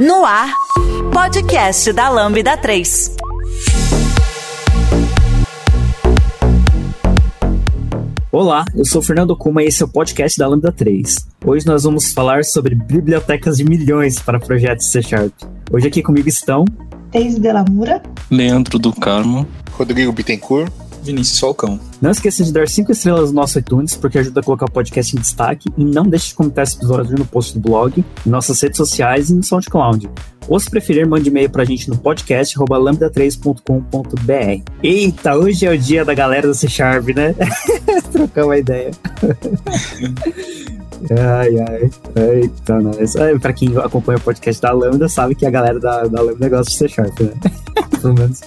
No ar, podcast da Lambda 3. Olá, eu sou o Fernando Kuma e esse é o podcast da Lambda 3. Hoje nós vamos falar sobre bibliotecas de milhões para projetos C Sharp. Hoje aqui comigo estão Teis Delamura, Leandro do Carmo, Rodrigo Bittencourt, Vinícius Falcão. Não esqueça de dar 5 estrelas no nosso iTunes, porque ajuda a colocar o podcast em destaque. E não deixe de comentar esse episódio no post do blog, em nossas redes sociais e no SoundCloud. Ou se preferir, mande e-mail pra gente no podcast lambda3.com.br. Eita, hoje é o dia da galera do C Sharp, né? Trocar uma ideia. Ai, ai. Eita, nós. É, pra quem acompanha o podcast da Lambda, sabe que a galera da, da Lambda gosta de C Sharp, né? Pelo menos.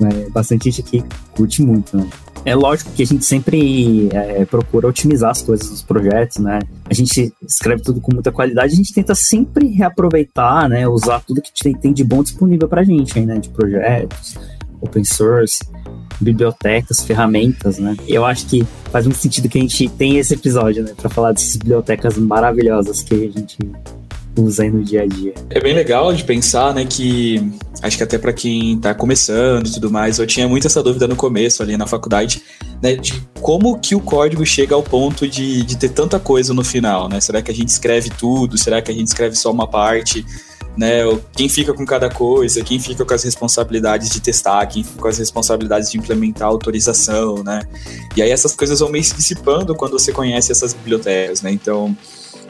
É, bastante gente aqui curte muito, né? É lógico que a gente sempre é, procura otimizar as coisas dos projetos, né? A gente escreve tudo com muita qualidade, a gente tenta sempre reaproveitar, né? Usar tudo que tem, tem de bom disponível pra gente, aí, né? De projetos, open source, bibliotecas, ferramentas, né? Eu acho que faz muito sentido que a gente tenha esse episódio, né? Pra falar dessas bibliotecas maravilhosas que a gente usa aí no dia a dia. É bem legal de pensar, né, que acho que até para quem tá começando e tudo mais, eu tinha muito essa dúvida no começo ali na faculdade, né, de como que o código chega ao ponto de, de ter tanta coisa no final, né? Será que a gente escreve tudo? Será que a gente escreve só uma parte? Né, quem fica com cada coisa, quem fica com as responsabilidades de testar, quem fica com as responsabilidades de implementar a autorização, né? E aí essas coisas vão meio se dissipando quando você conhece essas bibliotecas, né? Então,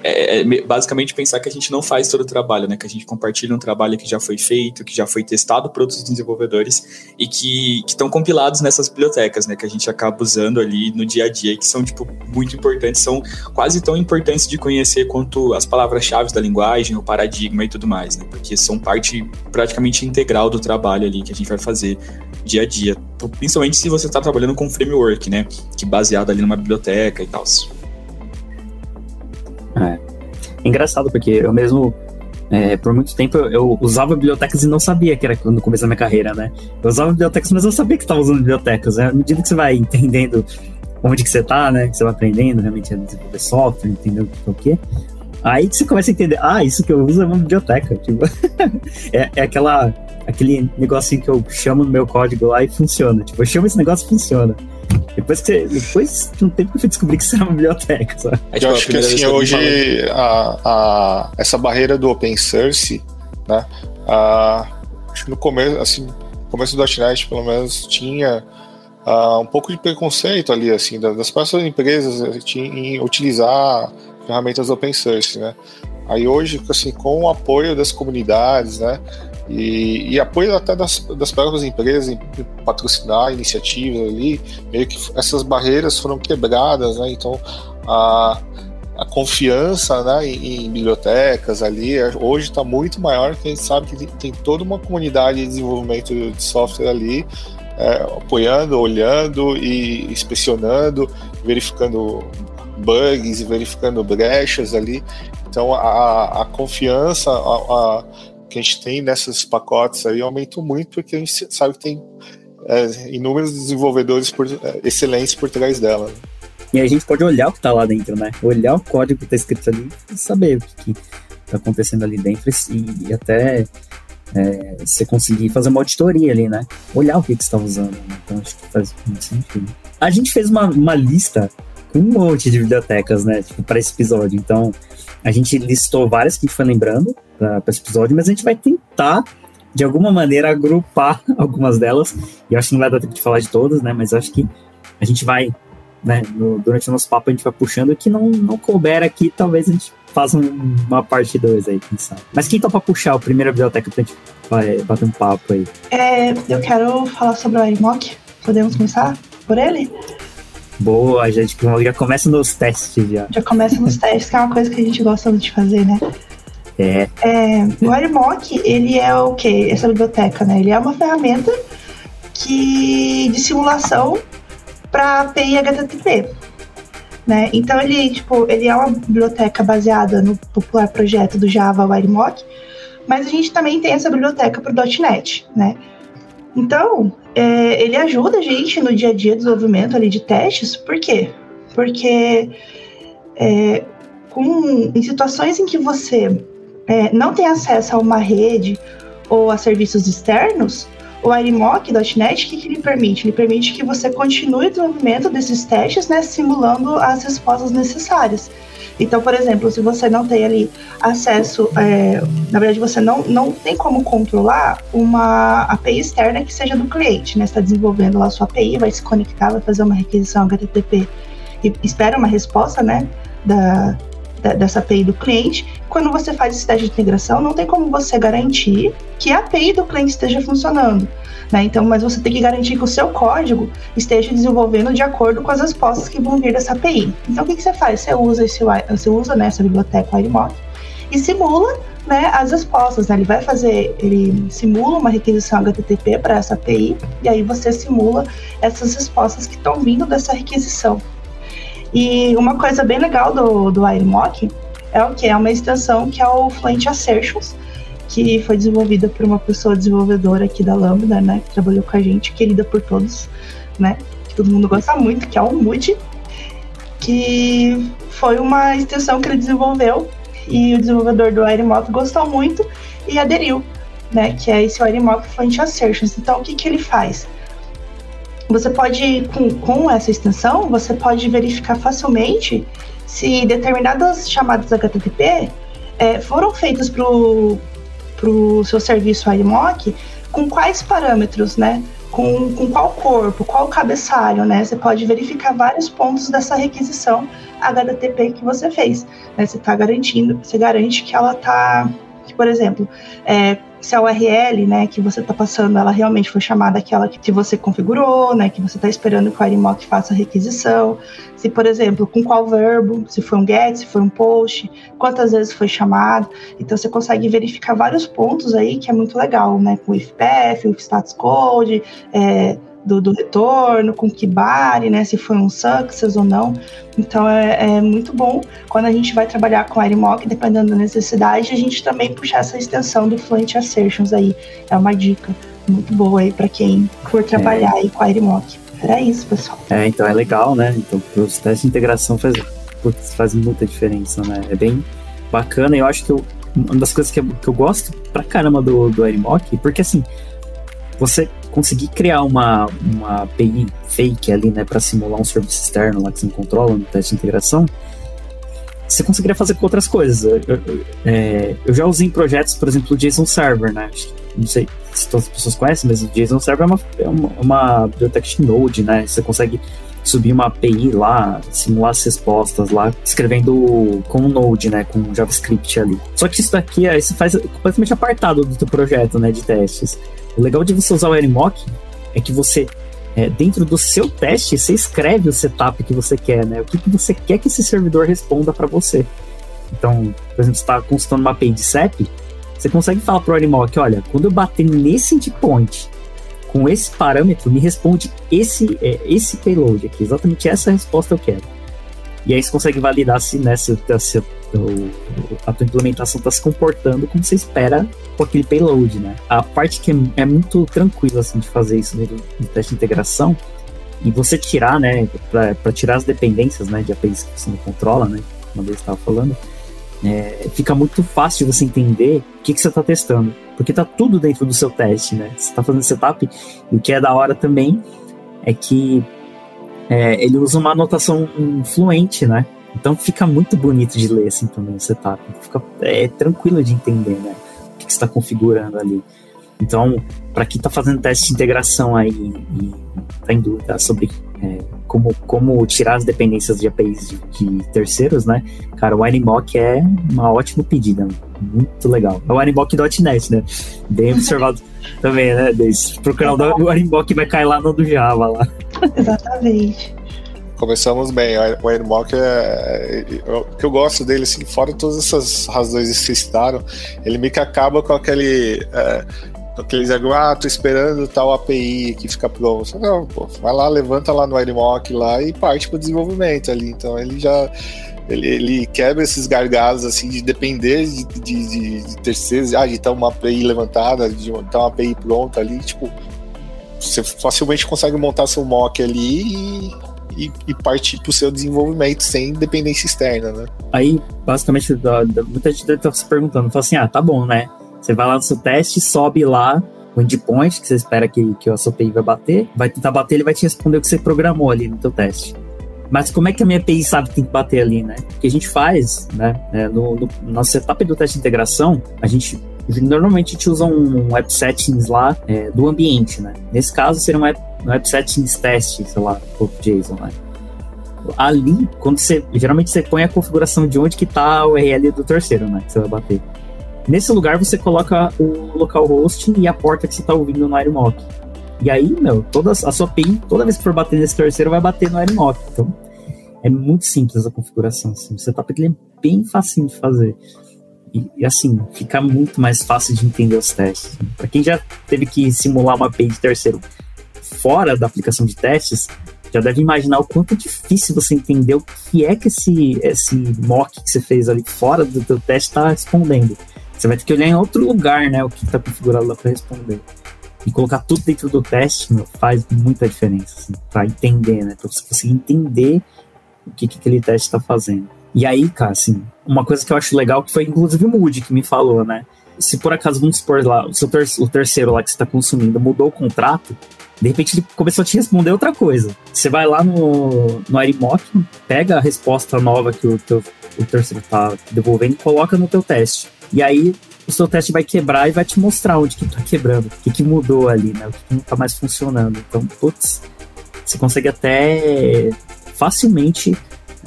é, é, basicamente pensar que a gente não faz todo o trabalho, né? Que a gente compartilha um trabalho que já foi feito, que já foi testado por outros desenvolvedores e que estão compilados nessas bibliotecas, né? Que a gente acaba usando ali no dia a dia, que são, tipo, muito importantes, são quase tão importantes de conhecer quanto as palavras-chave da linguagem, o paradigma e tudo mais, né? Porque são parte praticamente integral do trabalho ali que a gente vai fazer dia a dia. Principalmente se você está trabalhando com framework, né? Que baseado ali numa biblioteca e tal. Engraçado, porque eu mesmo, é, por muito tempo, eu, usava bibliotecas e não sabia que era no começo da minha carreira, né? Eu usava bibliotecas, mas eu sabia que estava usando bibliotecas. Né? À medida que você vai entendendo onde que você tá, né? Que você vai aprendendo realmente a desenvolver software, entendendo o que é. Aí que você começa a entender, ah, isso que eu uso é uma biblioteca. Tipo, é, é aquela, aquele negocinho que eu chamo no meu código lá e funciona. Tipo, eu chamo esse negócio e funciona. Depois, que depois de um tempo que eu fui descobrir que isso era uma biblioteca, sabe? É, tipo, eu acho que assim, hoje a, a, essa barreira do open source, né? A, acho que no começo, assim, no começo do .NET, pelo menos, tinha uh, um pouco de preconceito ali, assim, das próprias empresas em utilizar ferramentas open source, né? Aí hoje, assim, com o apoio das comunidades, né? E, e, apoio até das, das próprias empresas em patrocinar iniciativas ali, meio que essas barreiras foram quebradas, né? Então a, a confiança né, em, em bibliotecas ali hoje está muito maior, porque a gente sabe que tem, tem, toda uma comunidade de desenvolvimento de software ali é, apoiando, olhando e inspecionando, verificando bugs e verificando brechas ali. Então a, a confiança, a, a que a gente tem nessas pacotes aí aumentou muito, porque a gente sabe que tem é, inúmeros desenvolvedores por, é, excelentes por trás dela. E a gente pode olhar o que está lá dentro, né? Olhar o código que está escrito ali e saber o que, está acontecendo ali dentro e, e até é, você conseguir fazer uma auditoria ali, né? Olhar o que, que você está usando. Né? Então acho que faz muito sentido. A gente fez uma, uma lista um monte de bibliotecas, né? Tipo, para esse episódio. Então, a gente listou várias que a gente foi lembrando para esse episódio, mas a gente vai tentar, de alguma maneira, agrupar algumas delas. E acho que não vai dar tempo de falar de todas, né? Mas acho que a gente vai, né, no, durante o nosso papo, a gente vai puxando. O que não, não couber aqui, talvez a gente faça um, uma parte 2 aí, quem sabe. Mas quem topa puxar a primeira biblioteca pra gente vai, bater um papo aí? É, eu quero falar sobre o iMock. Podemos começar por ele? Boa, gente já começa nos testes já. Já começa nos testes, que é uma coisa que a gente gosta de fazer, né? É. é o AirMock, ele é o quê? Essa biblioteca, né? Ele é uma ferramenta que de simulação para API HTTP. Né? Então ele, tipo, ele é uma biblioteca baseada no popular projeto do Java WireMock, mas a gente também tem essa biblioteca para o .NET, né? Então, é, ele ajuda a gente no dia a dia do desenvolvimento ali de testes, por quê? Porque é, com, em situações em que você é, não tem acesso a uma rede ou a serviços externos, o IRMOC.NET, o que, que ele permite? Ele permite que você continue o desenvolvimento desses testes, né, simulando as respostas necessárias. Então, por exemplo, se você não tem ali acesso, é, na verdade você não, não tem como controlar uma API externa que seja do cliente, né? Está desenvolvendo lá a sua API, vai se conectar, vai fazer uma requisição HTTP e espera uma resposta, né? Da, dessa API do cliente. Quando você faz esse teste de integração, não tem como você garantir que a API do cliente esteja funcionando. Né? Então, mas você tem que garantir que o seu código esteja desenvolvendo de acordo com as respostas que vão vir dessa API. Então, o que, que você faz? Você usa, esse, você usa né, essa biblioteca WireMock e simula né, as respostas. Né? Ele vai fazer, ele simula uma requisição HTTP para essa API e aí você simula essas respostas que estão vindo dessa requisição. E uma coisa bem legal do, do WireMock é o que? É uma extensão que é o Fluent Assertions, que foi desenvolvida por uma pessoa desenvolvedora aqui da Lambda, né? Que trabalhou com a gente, querida por todos, né? Que todo mundo gosta muito, que é o Moody, que foi uma extensão que ele desenvolveu e o desenvolvedor do Airmock gostou muito e aderiu, né? Que é esse Airmock Fluent Assertions. Então, o que, que ele faz? Você pode, com, com essa extensão, você pode verificar facilmente se determinadas chamadas HTTP é, foram feitas para o seu serviço iMock, com quais parâmetros, né? Com, com qual corpo, qual cabeçalho, né? Você pode verificar vários pontos dessa requisição HTTP que você fez. Né? Você está garantindo, você garante que ela está, por exemplo, é, se a URL, né, que você está passando, ela realmente foi chamada aquela que você configurou, né, que você está esperando que o Arimoc faça a requisição, se, por exemplo, com qual verbo, se foi um get, se foi um post, quantas vezes foi chamado. Então, você consegue verificar vários pontos aí, que é muito legal, né, com o IFPF, o status code, é, do, do, retorno, com que bari, né, se foi um success ou não. Então é, é muito bom quando a gente vai trabalhar com Airmock, dependendo da necessidade, a gente também puxar essa extensão do Fluent Assertions aí. É uma dica muito boa aí para quem for trabalhar é. aí com Airmock. Era isso, pessoal. É, então é legal, né? Então os testes de integração faz, faz muita diferença, né? É bem bacana. Eu acho que eu, uma das coisas que eu, que eu gosto pra caramba do, do Airmock, porque assim, você conseguir criar uma, uma API fake ali, né, para simular um serviço externo lá que você não controla no teste de integração, você conseguiria fazer com outras coisas. Eu, eu, é, eu já usei em projetos, por exemplo, o JSON Server, né? Não sei se todas as pessoas conhecem, mas o JSON Server é uma, é uma, uma biblioteca de Node, né? Você consegue subir uma API lá, simular as respostas lá, escrevendo com o Node, né, com JavaScript ali. Só que isso daqui, é, isso faz completamente apartado do teu projeto, né, de testes. O legal de você usar o Nmock é que você, é, dentro do seu teste, você escreve o setup que você quer, né? O que, que você quer que esse servidor responda para você. Então, por exemplo, você está consultando uma API de CEP, você consegue falar para o Nmock, olha, quando eu bater nesse endpoint com esse parâmetro, me responde esse, é, esse payload aqui, exatamente essa resposta eu quero. E aí você consegue validar se, né, se, se, a tua implementação está se comportando como você espera com aquele payload, né? A parte que é, muito tranquila assim, de fazer isso no, no, teste de integração e você tirar, né, para tirar as dependências né, de APIs que você não controla, né? Uma vez estava falando, é, fica muito fácil você entender o que, que você está testando, porque está tudo dentro do seu teste, né? Você está fazendo setup e o que é da hora também é que é, ele usa uma anotação fluente, né? Então fica muito bonito de ler assim também o setup. Fica é, tranquilo de entender, né? O que, que você está configurando ali. Então, para quem está fazendo teste de integração aí e está em dúvida sobre é, como, como tirar as dependências de APIs de, de terceiros, né? Cara, o Animock é uma ótima pedida, muito legal. É o Animock.net, né? Bem observado também, né? Procurar o Animock vai cair lá no do Java lá. Exatamente. Começamos bem. O Airmock é, é, é, O que eu gosto dele, assim, fora todas essas razões que vocês citaram, ele meio que acaba com aquele. É, aqueles ah, tô esperando tal API que fica pronto. Não, pô, vai lá, levanta lá no Airmock lá e parte pro desenvolvimento ali. Então ele já. Ele, ele quebra esses gargalos assim de depender de, de, de, de terceiros, ah, de estar uma API levantada, de estar uma API pronta ali, tipo, você facilmente consegue montar seu mock ali e e, e partir para o seu desenvolvimento sem dependência externa, né? Aí, basicamente, muita gente deve estar se perguntando, fala assim, ah, tá bom, né? Você vai lá no seu teste, sobe lá o endpoint que você espera que, que o seu API vai bater, vai tentar bater, ele vai te responder o que você programou ali no teu teste. Mas como é que a minha API sabe que tem que bater ali, né? O que a gente faz, né? É, no, no, na setup do teste de integração, a gente normalmente a gente usa um, um app settings lá é, do ambiente, né? Nesse caso, seria um app, settings test, sei lá, JSON, né? Ali, quando você. Geralmente você põe a configuração de onde que tá o URL do terceiro, né? Que você vai bater. Nesse lugar você coloca o localhost e a porta que você está ouvindo no AirMock. E aí, meu, toda a sua API, toda vez que for bater nesse terceiro, vai bater no AirMock. Então, é muito simples a configuração. Assim. O setup é bem facinho de fazer. E, e, assim, fica muito mais fácil de entender os testes. Para quem já teve que simular uma API de terceiro fora da aplicação de testes, já deve imaginar o quanto é difícil você entender o que é que esse, esse mock que você fez ali fora do teu teste está respondendo. Você vai ter que olhar em outro lugar, né, o que está configurado lá para responder. E colocar tudo dentro do teste meu, faz muita diferença, assim, para entender, né, para você conseguir entender o que, que aquele teste está fazendo. E aí, cara, assim, uma coisa que eu acho legal que foi inclusive o Moody que me falou, né? Se por acaso, vamos supor lá, o, ter o terceiro lá que você está consumindo mudou o contrato, de repente ele começou a te responder outra coisa. Você vai lá no, no Airimock, pega a resposta nova que o, teu, o terceiro está devolvendo e coloca no teu teste. E aí o seu teste vai quebrar e vai te mostrar onde que tá quebrando, o que, que mudou ali, né? O que, que não tá mais funcionando. Então, putz, você consegue até facilmente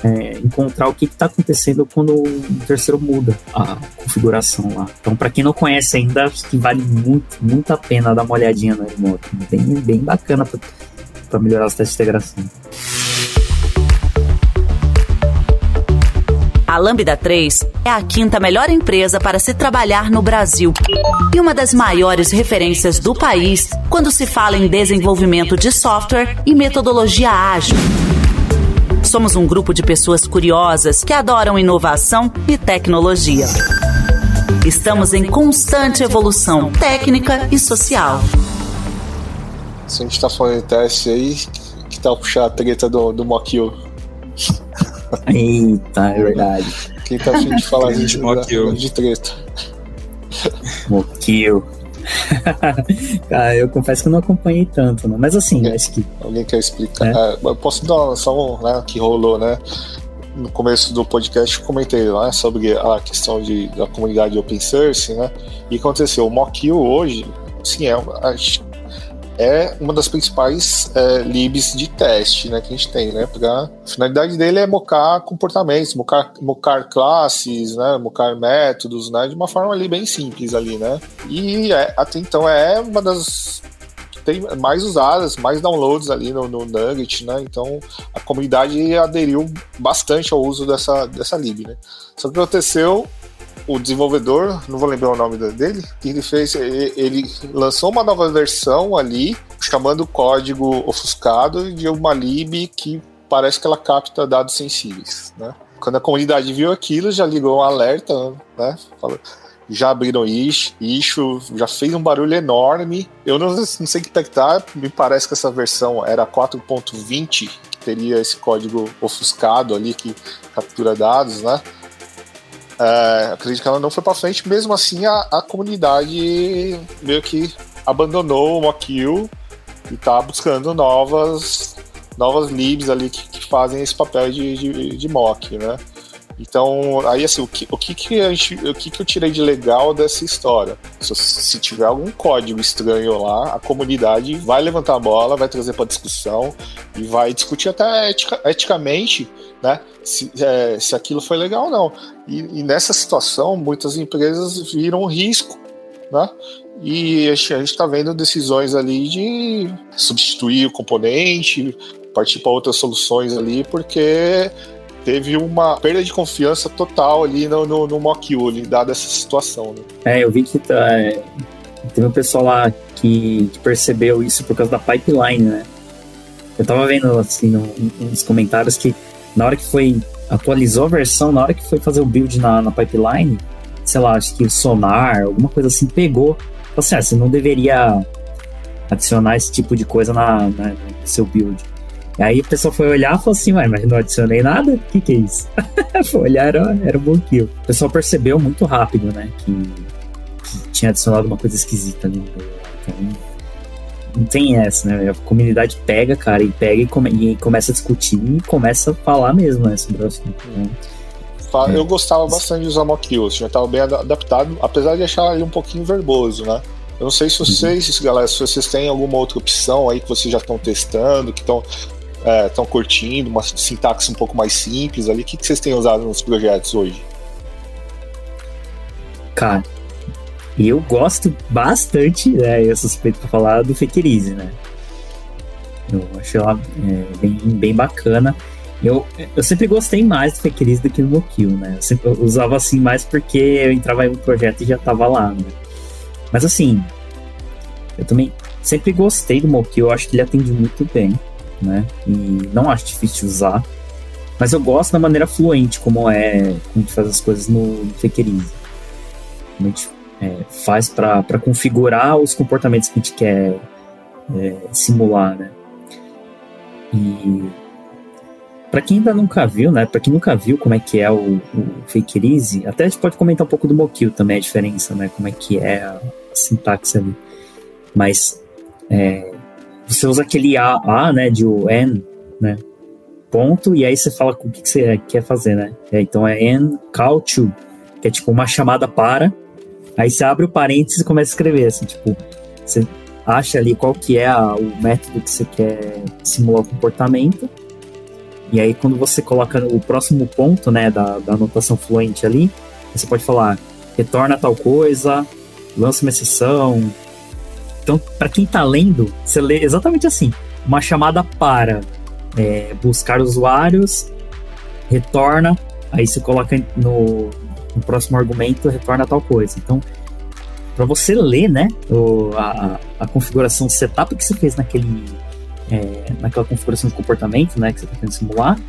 é, encontrar o que está acontecendo quando o terceiro muda a configuração lá. Então, para quem não conhece ainda, acho que vale muito, muito a pena dar uma olhadinha no remoto. Bem, bem bacana para melhorar os testes de integração. A Lambda 3 é a quinta melhor empresa para se trabalhar no Brasil e uma das maiores referências do país quando se fala em desenvolvimento de software e metodologia ágil. Somos um grupo de pessoas curiosas que adoram inovação e tecnologia. Estamos em constante evolução técnica e social. Se a gente está falando de teste aí, que tal puxar a treta do, do Mokio? Eita, é verdade. Quem tá afim de falar de, de, de treta? Mokio. Cara, eu confesso que eu não acompanhei tanto, né? Mas assim, alguém, acho que. Alguém quer explicar? É? É, eu posso dar só um né, que rolou, né? No começo do podcast eu comentei lá né, sobre a questão de, da comunidade open source, né? E aconteceu, o Mockio hoje, sim, é, é uma das principais é, libs de teste né, que a gente tem, né? Pra, a finalidade dele é mocar comportamentos, mocar, mocar classes, né? Mocar métodos, né? De uma forma ali bem simples ali, né? E é, até então é uma das tem mais usadas, mais downloads ali no, no Nugget, né? Então a comunidade aderiu bastante ao uso dessa, dessa lib, né? Só que aconteceu o desenvolvedor, não vou lembrar o nome dele, que ele fez, ele lançou uma nova versão ali, chamando o código ofuscado de uma lib que parece que ela capta dados sensíveis, né? Quando a comunidade viu aquilo, já ligou um alerta, né? já abriram issue, já fez um barulho enorme. Eu não, não sei que tá, me parece que essa versão era 4.20, que teria esse código ofuscado ali que captura dados, né? É, acredito que ela não foi para frente, mesmo assim a, a comunidade meio que abandonou o Mockil e tá buscando novas novas libs ali que, que fazem esse papel de, de, de, mock, né? Então, aí assim, o que, o que, que, a gente, o que, que eu tirei de legal dessa história? Se, se tiver algum código estranho lá, a comunidade vai levantar a bola, vai trazer para discussão e vai discutir até etica, eticamente né, se, é, se aquilo foi legal ou não. E, e, nessa situação, muitas empresas viram risco, né? E a gente está vendo decisões ali de substituir o componente, partir para outras soluções ali, porque teve uma perda de confiança total ali no, no, no ali, dada essa situação. Né? É, eu vi que tá, é, um pessoal lá que, que, percebeu isso por causa da pipeline, né? Eu tava vendo, assim, no, nos comentários que na hora que foi, atualizou a versão, na hora que foi fazer o build na, na pipeline, sei lá, acho que o sonar, alguma coisa assim, pegou. Falei assim, ah, você não deveria adicionar esse tipo de coisa na, na, no seu build. Aí o pessoal foi olhar e falou assim, mas não adicionei nada? O que que é isso? foi olhar, era, era um kill. O pessoal percebeu muito rápido, né, que, que tinha adicionado uma coisa esquisita ali. Então, não tem essa, né? A comunidade pega, cara, e pega e, come, e começa a discutir e começa a falar mesmo, né, sobre o assunto. Né? Eu gostava bastante de usar mock kills, já estava bem adaptado, apesar de achar ele um pouquinho verboso, né? Eu não sei se vocês, uhum. galera, se vocês têm alguma outra opção aí que vocês já estão testando, que estão é, curtindo, uma sintaxe um pouco mais simples ali. O que, que vocês têm usado nos projetos hoje? Cara, eu gosto bastante, né? Eu suspeito pra falar do Fakerize, né? Eu acho ela é, bem, bem bacana. Eu, eu sempre gostei mais do Fakerize do que do Mokil, né? Eu sempre usava assim mais porque eu entrava em um projeto e já tava lá, né? Mas assim, eu também sempre gostei do Mokil, eu acho que ele atende muito bem, né? E não acho difícil de usar. Mas eu gosto da maneira fluente como é, como faz as coisas no Fakerize. Gente é, faz para configurar os comportamentos que a gente quer é, simular, né? E para quem ainda nunca viu, né? Para quem nunca viu como é que é o, o Fakerize, até a gente pode comentar um pouco do Mokil também, a diferença, né? Como é que é a, a sintaxe ali. Mas é, você usa aquele A, A, né? De o N, né? Ponto, e aí você fala o que, que você quer fazer, né? É, então é N call to, que é tipo uma chamada para. Aí você abre o parênteses e começa a escrever, assim, tipo, você acha ali qual que é a, o método que você quer simular o comportamento e aí, quando você coloca o próximo ponto, né, da, da anotação fluente ali, você pode falar, retorna tal coisa, lança uma exceção. Então, para quem está lendo, você lê exatamente assim: uma chamada para é, buscar usuários, retorna, aí você coloca no, no próximo argumento, retorna tal coisa. Então, para você ler, né, o, a, a configuração setup que você fez naquele é, naquela configuração de comportamento, né, que você está querendo simular,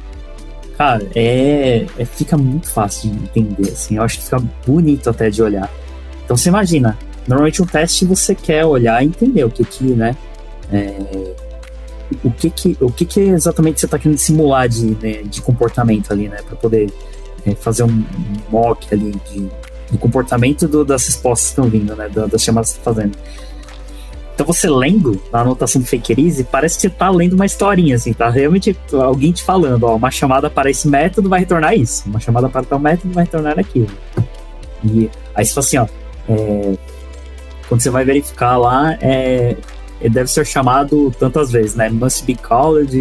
cara, é, é, fica muito fácil de entender, assim, eu acho que fica bonito até de olhar. Então você imagina, normalmente um teste você quer olhar e entender o que que, né, é, o que que, o que que exatamente você está querendo simular de, né, de comportamento ali, né, para poder é, fazer um mock ali de, do comportamento do, das respostas que estão vindo, né, das chamadas que está fazendo. Então você lendo na anotação do Fakerize, parece que você tá lendo uma historinha, assim, tá realmente alguém te falando, ó, uma chamada para esse método vai retornar isso, uma chamada para tal método vai retornar aquilo. E aí você fala assim, ó, é, quando você vai verificar lá, é, deve ser chamado tantas vezes, né? Must be called,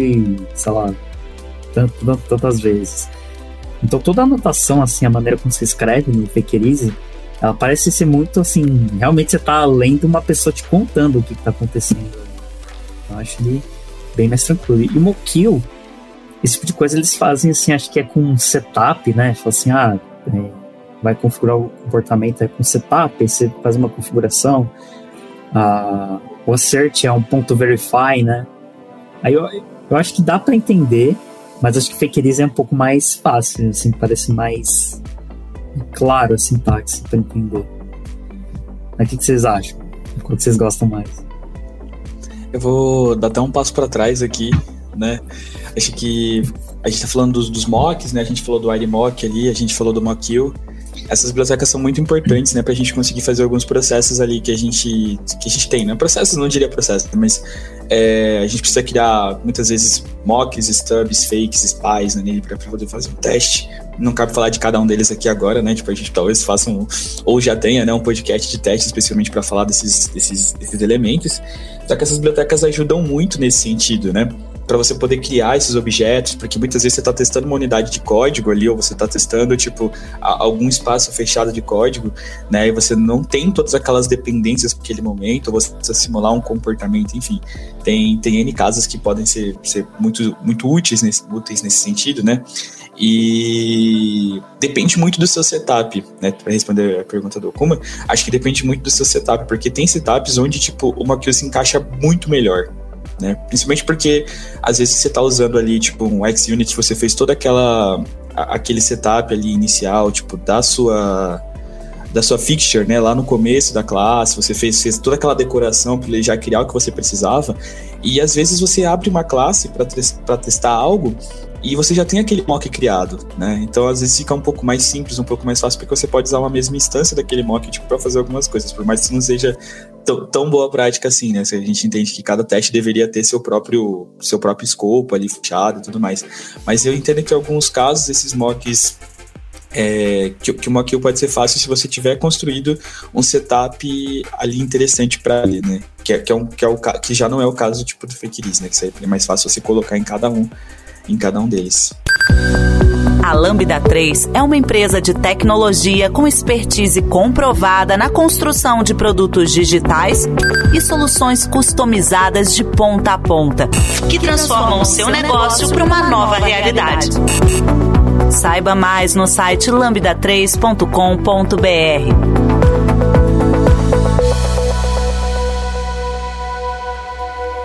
sei lá, tanto, tantas vezes. Então toda a anotação, assim, a maneira como você escreve no Fakerize, ela parece ser muito assim. Realmente você tá lendo uma pessoa te contando o que, que tá acontecendo. Eu acho ele bem mais tranquilo. E o Mokil, esse tipo de coisa eles fazem assim, acho que é com setup, né? Fala assim, ah, é, vai configurar o comportamento é com setup, aí você faz uma configuração. Ah, o assert é um ponto verify, né? Aí eu, eu acho que dá para entender, mas acho que Fakerize é um pouco mais fácil, assim, parece mais claro a sintaxe para entender. Mas o que, vocês acham? Qual que vocês gostam mais? Eu vou dar até um passo para trás aqui, né? Acho que a gente tá falando dos, dos mocks, né? A gente falou do iMock ali, a gente falou do Mockil. Essas bibliotecas são muito importantes, né, para a gente conseguir fazer alguns processos ali que a gente que a gente tem, né? Processos, não diria processos, mas é, a gente precisa criar muitas vezes mocks, stubs, fakes, spies né, para poder fazer um teste. Não cabe falar de cada um deles aqui agora, né? Tipo, a gente talvez faça um, ou já tenha, né, um podcast de teste especialmente para falar desses, desses, desses elementos. Só que essas bibliotecas ajudam muito nesse sentido, né? Para você poder criar esses objetos, porque muitas vezes você está testando uma unidade de código ali, ou você está testando, tipo, algum espaço fechado de código, né, e você não tem todas aquelas dependências para aquele momento, ou você precisa simular um comportamento, enfim. Tem, tem N casas que podem ser, ser muito, muito úteis nesse, úteis nesse sentido, né, e depende muito do seu setup, né? Para responder a pergunta do Okuma, acho que depende muito do seu setup, porque tem setups onde, tipo, uma que se encaixa muito melhor, né? Principalmente porque às vezes você está usando ali, tipo, um XUnit, você fez toda aquela aquele setup ali inicial, tipo, da sua da sua fixture, né, lá no começo da classe, você fez, fez toda aquela decoração para ele já criar o que você precisava, e às vezes você abre uma classe para testar algo e você já tem aquele mock criado, né? Então às vezes fica um pouco mais simples, um pouco mais fácil, porque você pode usar uma mesma instância daquele mock tipo, para fazer algumas coisas, por mais que não seja tão boa prática assim, né? Se a gente entende que cada teste deveria ter seu próprio seu próprio escopo ali fechado e tudo mais. Mas eu entendo que em alguns casos esses mocks é, que, que uma kill pode ser fácil se você tiver construído um setup ali interessante para ele, né? Que, é, que, é um, que, é o, que já não é o caso tipo do release, né? Que é mais fácil você colocar em cada um, em cada um deles. A Lambda 3 é uma empresa de tecnologia com expertise comprovada na construção de produtos digitais e soluções customizadas de ponta a ponta, que transformam o seu negócio para uma nova realidade. Saiba mais no site lambda3.com.br.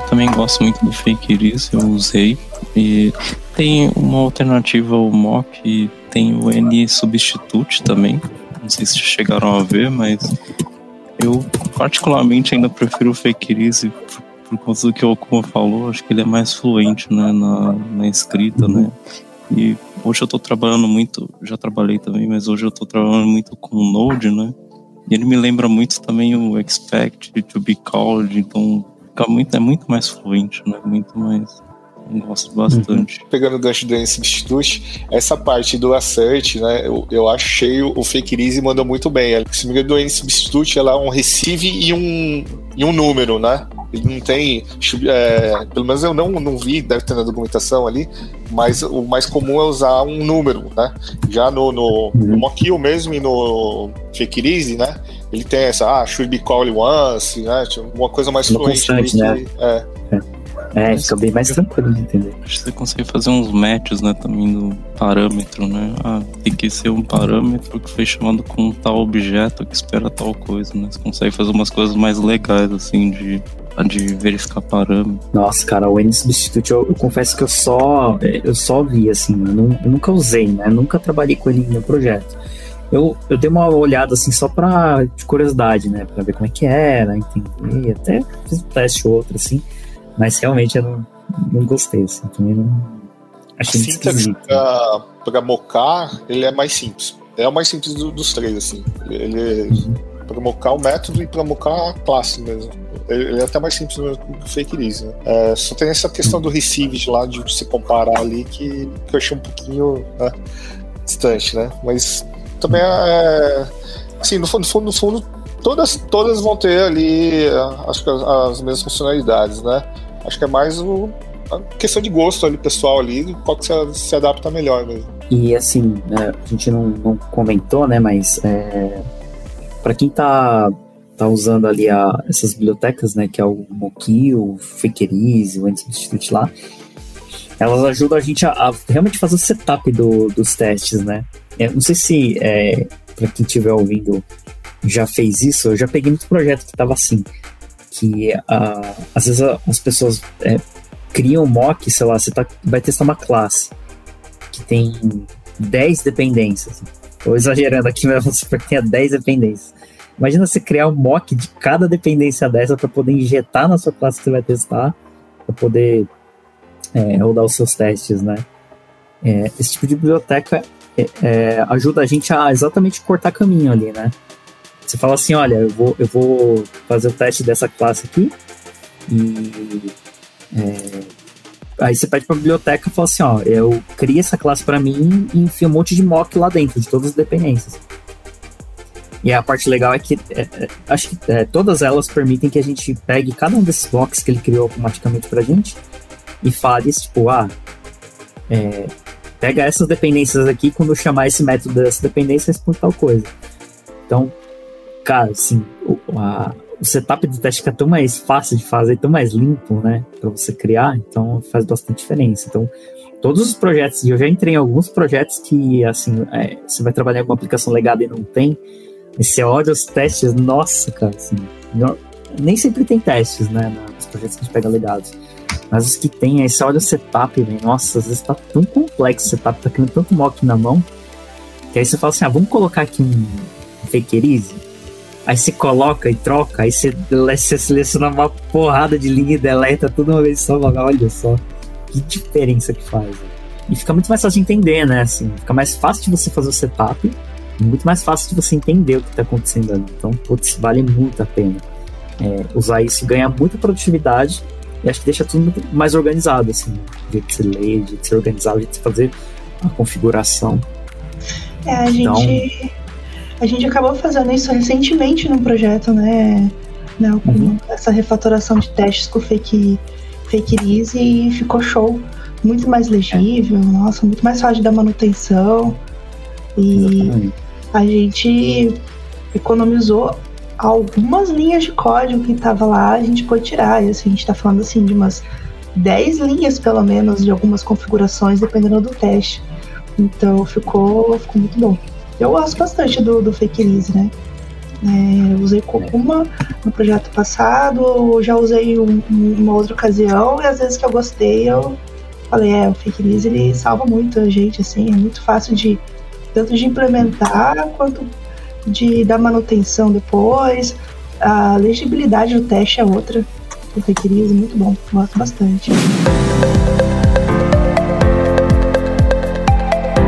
Também gosto muito do Fake Iris, eu usei. E tem uma alternativa ao mock, tem o N Substitute também. Não sei se chegaram a ver, mas eu particularmente ainda prefiro o Fake por, por conta do que o Okuma falou. Acho que ele é mais fluente né, na, na escrita, né? E hoje eu tô trabalhando muito, já trabalhei também, mas hoje eu tô trabalhando muito com o Node, né? E ele me lembra muito também o Expect to be called, então fica muito, é muito mais fluente, né? Muito mais. Gosto bastante. Uhum. Pegando o gancho do Substitute, essa parte do assert, né? Eu, eu achei o, o Fake Easy mandou muito bem. Se me engano, do Substitute, ela é um receive e um, e um número, né? Ele não tem. É, pelo menos eu não, não vi, deve ter na documentação ali, mas o mais comum é usar um número, né? Já no, no, no Mockio mesmo e no Fake Easy, né? Ele tem essa, ah, should be called once, né? Tipo, uma coisa mais no fluente. Constante, né? é. É, fica bem mais tranquilo de entender. Acho que você consegue fazer uns matches, né, também do parâmetro, né? Ah, tem que ser um parâmetro que foi chamado com tal objeto que espera tal coisa, né? Você consegue fazer umas coisas mais legais, assim, de de verificar parâmetro. Nossa, cara, o N-Substitute, eu, eu, confesso que eu só, eu só vi, assim, eu, não, eu nunca usei, né? Eu nunca trabalhei com ele no projeto. Eu, eu dei uma olhada, assim, só pra, de curiosidade, né? Pra ver como é que era, entender, até fiz um teste ou outro, assim, mas realmente eu não, não gostei, assim, também não... Achei a sintaxe pra, pra mocar, ele é mais simples. É o mais simples do, dos três, assim. Ele... Uhum para mocar o método e para mocar a classe mesmo. Ele é até mais simples do que o Fake Release, né? É, só tem essa questão do received lá, de se comparar ali, que, que eu achei um pouquinho né, distante, né? Mas também é. Assim, no fundo, no fundo, no fundo todas, todas vão ter ali, acho que as, as mesmas funcionalidades, né? Acho que é mais o, a questão de gosto ali, pessoal ali, qual que se, se adapta melhor mesmo. E assim, né, a gente não, não comentou, né, mas é, para quem tá, tá usando ali a, essas bibliotecas, né, que é o Moki, o Fakerize, o Institute lá, elas ajudam a gente a, a, realmente fazer o setup do, dos testes, né? Eu não sei se, é, para quem estiver ouvindo, já fez isso, eu já peguei muito projeto que tava assim, que uh, às vezes as pessoas é, criam mock, sei lá, você tá, vai testar uma classe que tem 10 dependências. Estou exagerando aqui, mas você tenha 10 dependências. Imagina você criar um mock de cada dependência dessa para poder injetar na sua classe que você vai testar, para poder é, rodar os seus testes, né? É, esse tipo de biblioteca é, é, ajuda a gente a exatamente cortar caminho ali, né? Você fala assim, olha, eu vou, eu vou fazer o teste dessa classe aqui e é, Aí você pede pra biblioteca e fala assim, ó, eu criei essa classe para mim e enfio um monte de mock lá dentro, de todas as dependências. E a parte legal é que é, é, acho que é, todas elas permitem que a gente pegue cada um desses blocos que ele criou automaticamente pra gente e fale, tipo, ah, é, pega essas dependências aqui, quando eu chamar esse método dessa dependência, responde tal coisa. Então, cara, assim, o, a, o setup do teste fica tão mais fácil de fazer, tão mais limpo, né, para você criar, então faz bastante diferença. Então, todos os projetos, eu já entrei em alguns projetos que, assim, é, você vai trabalhar com uma aplicação legada e não tem, e você olha os testes, nossa, cara, assim, nem sempre tem testes, né, nos projetos que a gente pega legados. Mas os que tem, aí você olha o setup, véio, nossa, às vezes tá tão complexo o setup, tá criando tanto mock na mão, que aí você fala assim, ah, vamos colocar aqui um fakerize. Aí você coloca e troca, aí você, você seleciona uma porrada de linha e deleta tudo uma vez só. Olha só, que diferença que faz. Né? E fica muito mais fácil de entender, né? Assim, fica mais fácil de você fazer o setup muito mais fácil de você entender o que está acontecendo ali. Então, putz, vale muito a pena é, usar isso, ganhar muita produtividade e acho que deixa tudo muito mais organizado, assim, de se ler, de se organizar, de se fazer a configuração. É, a então, gente, a gente acabou fazendo isso recentemente no projeto, né? né com uhum. essa refatoração de testes com fake, fake release e ficou show. Muito mais legível, nossa, muito mais fácil da manutenção. E Exatamente. a gente economizou algumas linhas de código que tava lá, a gente pôde tirar. E assim, a gente tá falando assim de umas 10 linhas, pelo menos, de algumas configurações, dependendo do teste. Então ficou, ficou muito bom. Eu gosto bastante do, do Fake Release, né? É, usei Kokuma no projeto passado, já usei um, um, uma outra ocasião, e às vezes que eu gostei, eu falei, é, o Fake Release ele salva muito a gente, assim, é muito fácil de tanto de implementar quanto de dar manutenção depois. A legibilidade do teste é outra. O Fake é muito bom, gosto bastante.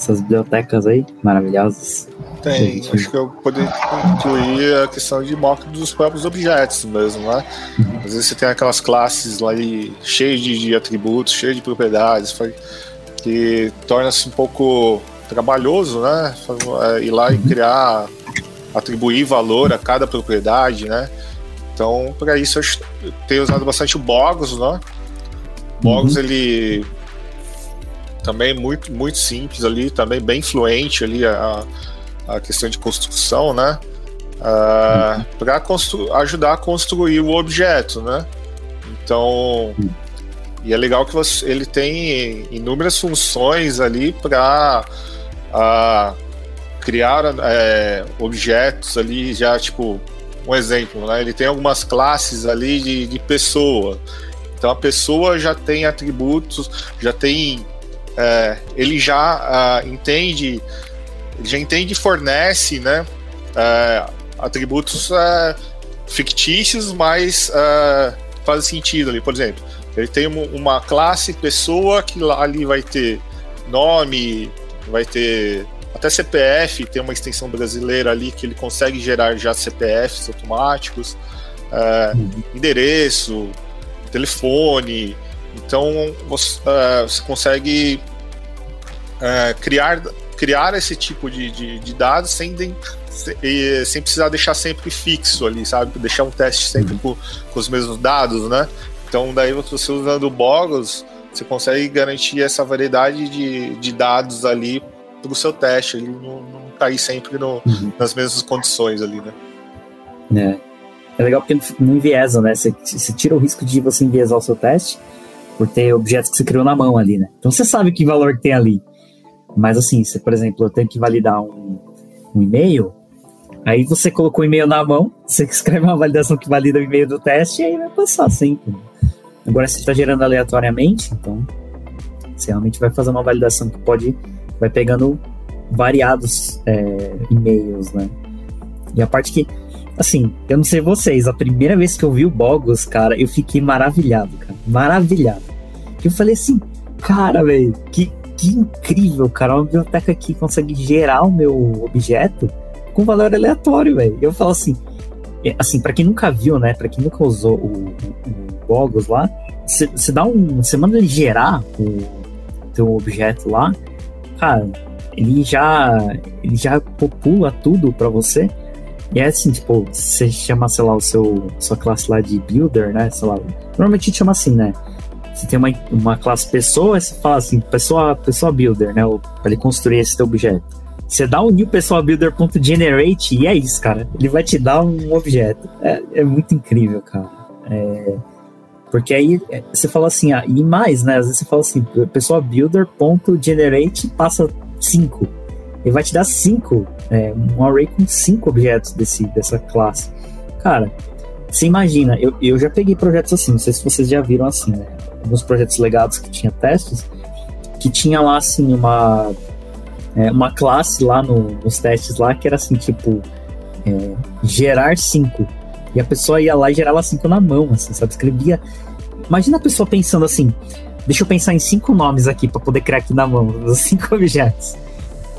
essas bibliotecas aí maravilhosas? Tem, acho que eu poderia incluir a questão de mock dos próprios objetos mesmo, né? Uhum. Às vezes você tem aquelas classes lá cheias de, de atributos, cheias de propriedades, que torna-se um pouco trabalhoso, né? É, ir lá e uhum. criar, atribuir valor a cada propriedade, né? Então, para isso eu tenho usado bastante o Bogos, né? Bogos uhum. ele também muito muito simples ali, também bem fluente ali a, a questão de construção, né? Uh, uhum. para ajudar a construir o objeto, né? Então, uhum. e é legal que você, ele tem inúmeras funções ali para uh, criar é, objetos ali já tipo um exemplo, né? Ele tem algumas classes ali de, de pessoa. Então a pessoa já tem atributos, já tem, é, ele já uh, entende ele já entende e fornece né, é, atributos é, fictícios, mas é, fazem sentido ali. Por exemplo, ele tem uma classe pessoa que lá, ali vai ter nome, vai ter até CPF, tem uma extensão brasileira ali que ele consegue gerar já CPFs automáticos, uhum. endereço, telefone. Então você, é, você consegue é, criar criar esse tipo de, de, de dados sem, de, sem precisar deixar sempre fixo ali, sabe? Deixar um teste sempre uhum. com, com os mesmos dados, né? Então, daí você usando o Bogos, você consegue garantir essa variedade de, de dados ali para o seu teste, ele não, não cair sempre no, uhum. nas mesmas condições ali, né? É. é legal porque não enviesa, né? Você, você tira o risco de você enviesar o seu teste por ter objetos que você criou na mão ali, né? Então você sabe que valor tem ali. Mas assim, se por exemplo eu tenho que validar um, um e-mail, aí você colocou o e-mail na mão, você escreve uma validação que valida o e-mail do teste e aí vai passar sempre. Agora você está gerando aleatoriamente, então você realmente vai fazer uma validação que pode, vai pegando variados é, e-mails, né? E a parte que, assim, eu não sei vocês, a primeira vez que eu vi o Bogos, cara, eu fiquei maravilhado, cara, maravilhado. Eu falei assim, cara, velho, que, que incrível, cara. Uma biblioteca que consegue gerar o meu objeto com valor aleatório, velho. Eu falo assim, é, assim, para quem nunca viu, né? Para quem nunca usou o, o Gogos lá, você dá um, você manda ele gerar o teu objeto lá, cara, ele já ele já popula tudo para você. E é assim, tipo, você chama, sei lá, o seu sua classe lá de builder, né? Sei lá, normalmente chama assim, né? Você tem uma, uma classe pessoa, você fala assim, pessoa, pessoa builder, né? Para ele construir esse teu objeto. Você dá um new pessoal builder.generate e é isso, cara. Ele vai te dar um objeto. É, é muito incrível, cara. É, porque aí é, você fala assim, ah, e mais, né? Às vezes você fala assim, pessoal builder.generate passa 5. Ele vai te dar 5, é, um array com 5 objetos desse, dessa classe. Cara, você imagina, eu, eu já peguei projetos assim, não sei se vocês já viram assim, né? Alguns projetos legados que tinha testes, que tinha lá assim uma é, uma classe lá no, nos testes lá que era assim, tipo, é, gerar 5. E a pessoa ia lá e gerava 5 na mão, assim, sabe? Escrevia. Imagina a pessoa pensando assim: deixa eu pensar em cinco nomes aqui para poder criar aqui na mão, os cinco objetos.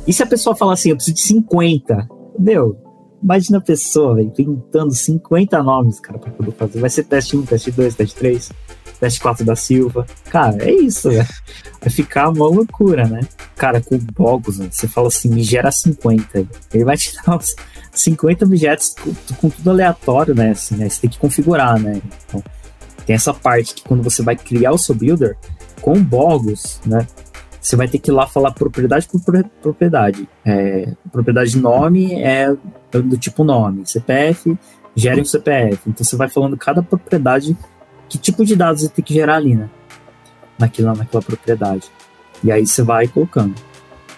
E se a pessoa falar assim, eu preciso de 50? Meu, imagina a pessoa, véio, pintando 50 nomes, cara, pra poder fazer. Vai ser teste 1, teste 2, teste 3 teste 4 da Silva. Cara, é isso, né? Vai ficar uma loucura, né? Cara, com o Bogos, né? você fala assim, me gera 50. Ele vai te dar uns 50 objetos com, com tudo aleatório, né? Assim, aí você tem que configurar, né? Então, tem essa parte que quando você vai criar o seu builder, com Bogos, né? Você vai ter que ir lá falar propriedade por propriedade. É, propriedade de nome é do tipo nome. CPF, gera um CPF. Então você vai falando cada propriedade que tipo de dados você tem que gerar ali, né? Naquela, naquela propriedade. E aí você vai colocando.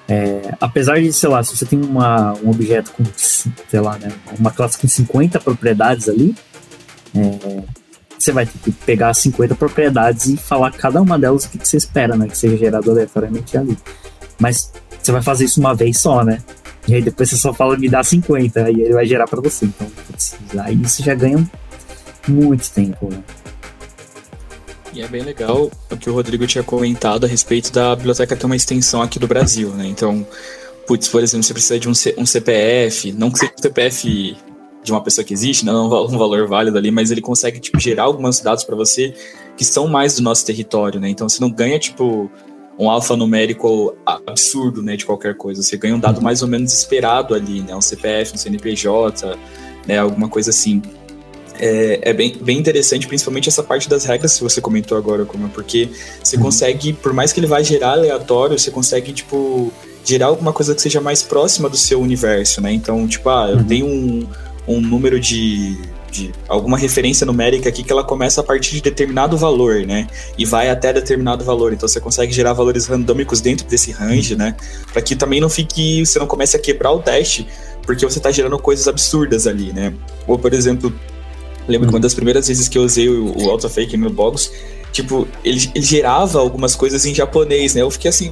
É, apesar de, sei lá, se você tem uma, um objeto com, sei lá, né, uma classe com 50 propriedades ali, é, você vai ter que pegar 50 propriedades e falar cada uma delas o que, que você espera, né, que seja gerado aleatoriamente ali. Mas você vai fazer isso uma vez só, né? E aí depois você só fala, me dá 50, e ele vai gerar para você. Então, putz, aí você já ganha muito tempo, né? E é bem legal o que o Rodrigo tinha comentado a respeito da biblioteca ter uma extensão aqui do Brasil, né? Então, putz, por exemplo, você precisa de um, C um CPF, não que seja um CPF de uma pessoa que existe, não é um valor válido ali, mas ele consegue tipo, gerar alguns dados para você que são mais do nosso território, né? Então você não ganha tipo um alfanumérico absurdo, né, de qualquer coisa. Você ganha um dado mais ou menos esperado ali, né, um CPF, um CNPJ, né, alguma coisa assim é, é, bem, bem interessante, principalmente essa parte das regras que você comentou agora, como porque você uhum. consegue, por mais que ele vá gerar aleatório, você consegue, tipo, gerar alguma coisa que seja mais próxima do seu universo, né? Então, tipo, ah, eu uhum. tenho um, um número de, de alguma referência numérica aqui que ela começa a partir de determinado valor, né? E vai até determinado valor. Então você consegue gerar valores randômicos dentro desse range, né? Para que também não fique, você não comece a quebrar o teste, porque você está gerando coisas absurdas ali, né? Ou por exemplo, Lembro que uma das primeiras vezes que eu usei o, o AutoFake no Bogus, tipo, ele, ele gerava algumas coisas em japonês, né? Eu fiquei assim,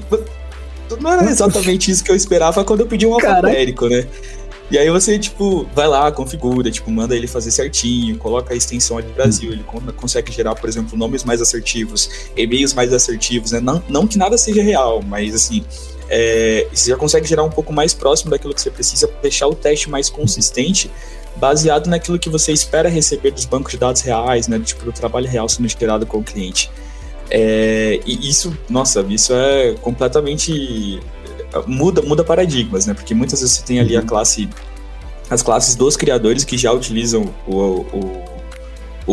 não era exatamente isso que eu esperava quando eu pedi um alfabérico, né? E aí você, tipo, vai lá, configura, tipo, manda ele fazer certinho, coloca a extensão ali do Brasil, hum. ele consegue gerar, por exemplo, nomes mais assertivos, e-mails mais assertivos, né? Não, não que nada seja real, mas assim, é, você já consegue gerar um pouco mais próximo daquilo que você precisa para deixar o teste mais consistente baseado naquilo que você espera receber dos bancos de dados reais, né, tipo, do trabalho real sendo gerado com o cliente. É, e isso, nossa, isso é completamente muda muda paradigmas, né? Porque muitas vezes você tem ali a uhum. classe as classes dos criadores que já utilizam o, o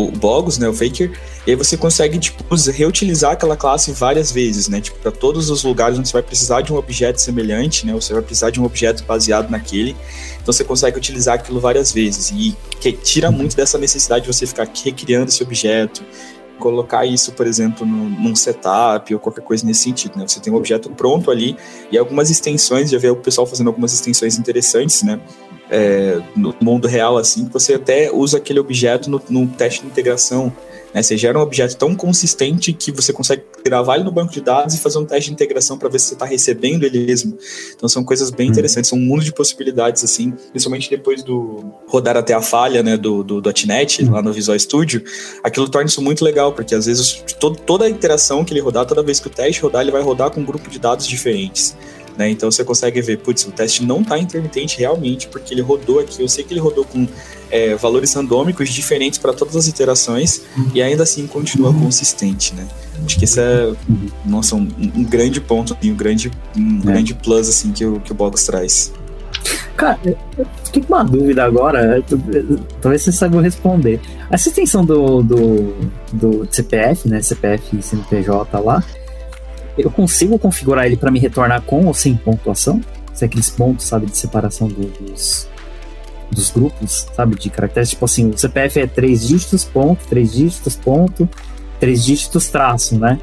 o Bogus, né, o Faker, e aí você consegue tipo, reutilizar aquela classe várias vezes, né, tipo, para todos os lugares onde você vai precisar de um objeto semelhante, né, você vai precisar de um objeto baseado naquele, então você consegue utilizar aquilo várias vezes e que tira muito dessa necessidade de você ficar recriando esse objeto, colocar isso, por exemplo, no, num setup ou qualquer coisa nesse sentido, né? Você tem um objeto pronto ali e algumas extensões, já vê o pessoal fazendo algumas extensões interessantes, né? É, no mundo real, assim, que você até usa aquele objeto no, no teste de integração. Né? Você gera um objeto tão consistente que você consegue gravar ele no banco de dados e fazer um teste de integração para ver se você está recebendo ele mesmo. Então são coisas bem uhum. interessantes, são um mundo de possibilidades, assim, principalmente depois do rodar até a falha né, do, do .NET uhum. lá no Visual Studio, aquilo torna isso muito legal, porque às vezes todo, toda a interação que ele rodar, toda vez que o teste rodar, ele vai rodar com um grupo de dados diferentes. Né? Então você consegue ver, putz, o teste não está intermitente realmente, porque ele rodou aqui. Eu sei que ele rodou com é, valores randômicos diferentes para todas as iterações e ainda assim continua consistente, né? Acho que esse é, nossa, um, um grande ponto, um grande, um é. grande plus assim que o, que o Box traz. Cara, eu fiquei com uma dúvida agora, talvez você saiba responder. Essa extensão do, do, do CPF, né, CPF e CNPJ lá, eu consigo configurar ele para me retornar com ou sem pontuação? tem aqueles pontos, sabe, de separação do, dos, dos grupos, sabe, de caracteres. Tipo assim, o CPF é três dígitos, ponto, três dígitos, ponto, três dígitos, traço, né?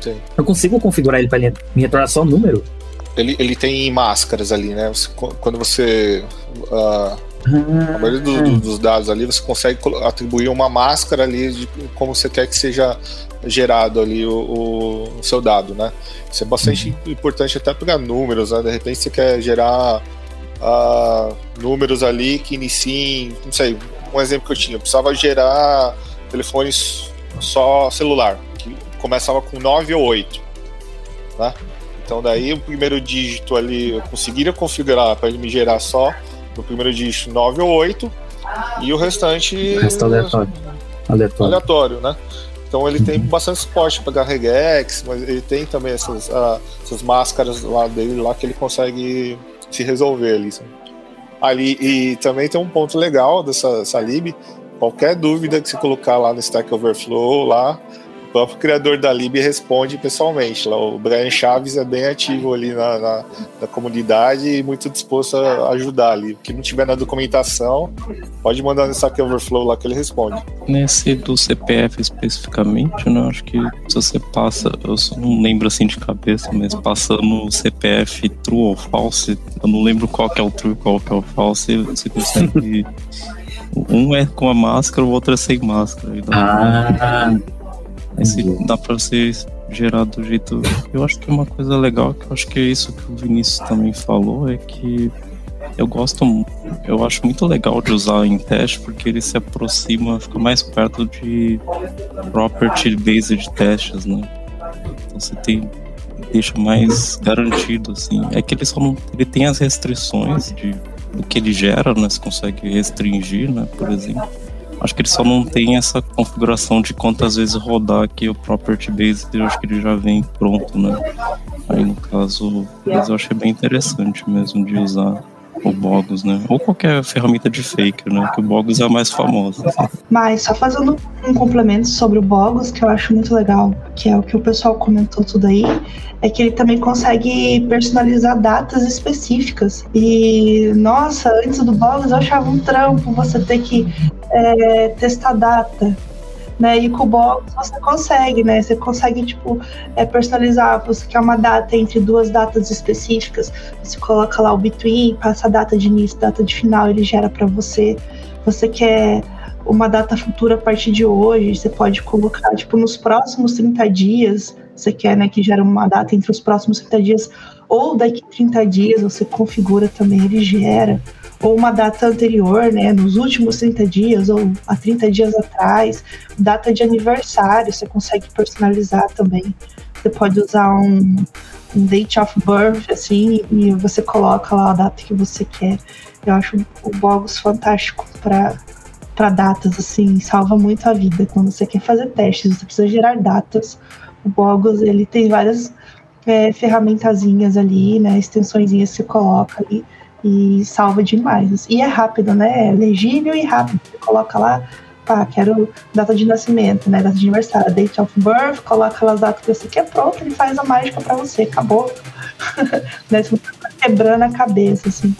Sim. Eu consigo configurar ele para me retornar só o número? Ele, ele tem máscaras ali, né? Você- quando você. ah, a maioria do- do- dos dados ali, você consegue atribuir uma máscara ali de como você quer que seja gerado ali o, o seu dado, né? Isso é bastante importante até para números, né? De repente você quer gerar ah, números ali que iniciem, não sei, um exemplo que eu tinha, eu precisava gerar telefones só celular, que começava com 9 ou 8, né? Então daí o primeiro dígito ali eu conseguiria configurar para ele me gerar só no primeiro dígito 9 ou 8 e o restante O resto aleatório. Aleatório. aleatório, né? Então ele tem bastante suporte para regex, mas ele tem também essas, ah, essas máscaras lá dele lá que ele consegue se resolver ali. Ali e também tem um ponto legal dessa, lib. Qualquer dúvida que você colocar lá no Stack Overflow, lá próprio criador da lib responde pessoalmente. Lá, o Brian Chaves é bem ativo ali na, na, na comunidade e muito disposto a ajudar ali. O que não tiver na documentação, pode mandar no Stack Overflow lá que ele responde. Nesse do CPF especificamente, né? Acho que se você passa, eu só não lembro assim de cabeça, mas passando o CPF true ou false, eu não lembro qual que é o true e qual que é o false, você consegue. um é com a máscara, o outro é sem máscara. Dá, Ah, aí se dá pra você gerar do jeito. Eu acho que é uma coisa legal, que eu acho que é isso que o Vinícius também falou, é que eu gosto, eu acho muito legal de usar em teste, porque ele se aproxima, fica mais perto de property based testes, né? Então você tem deixa mais garantido assim. É que ele só não ele tem as restrições de do que ele gera, né? Você consegue restringir, né, por exemplo. Acho que ele só não tem essa configuração de quantas vezes rodar aqui o property based, eu acho que ele já vem pronto, né? Aí no caso, mas eu achei bem interessante mesmo de usar o Bogus, né? Ou qualquer ferramenta de faker, né? Que o Bogus é a mais famosa. Mas só fazendo um complemento sobre o Bogus, que eu acho muito legal, que é o que o pessoal comentou tudo aí, é que ele também consegue personalizar datas específicas. E, nossa, antes do Bogus eu achava um trampo você ter que é, testar data. Né? E com o Bogus você consegue, né? Você consegue, tipo, é, personalizar. Você quer uma data entre duas datas específicas, você coloca lá o between, passa a data de início, data de final, ele gera para você. Você quer uma data futura a partir de hoje, você pode colocar, tipo, nos próximos 30 dias, você quer, né, que gera uma data entre os próximos 30 dias, ou daqui 30 dias você configura também, ele gera, ou uma data anterior, né, nos últimos 30 dias, ou há 30 dias atrás, data de aniversário, você consegue personalizar também. Você pode usar um, um date of birth, assim, e você coloca lá a data que você quer. Eu acho o Bogus fantástico para para datas, assim, salva muito a vida. Quando você quer fazer testes, você precisa gerar datas. O Bogus, ele tem várias é, ferramentazinhas ali, né, extensõezinhas que você coloca ali e salva demais. E é rápido, né, é legível e rápido. Você coloca lá, pá, quero data de nascimento, né, data de aniversário, date of birth, coloca lá as datas que você quer, pronto, ele faz a mágica para você, acabou. né, você tá quebrando a cabeça, assim.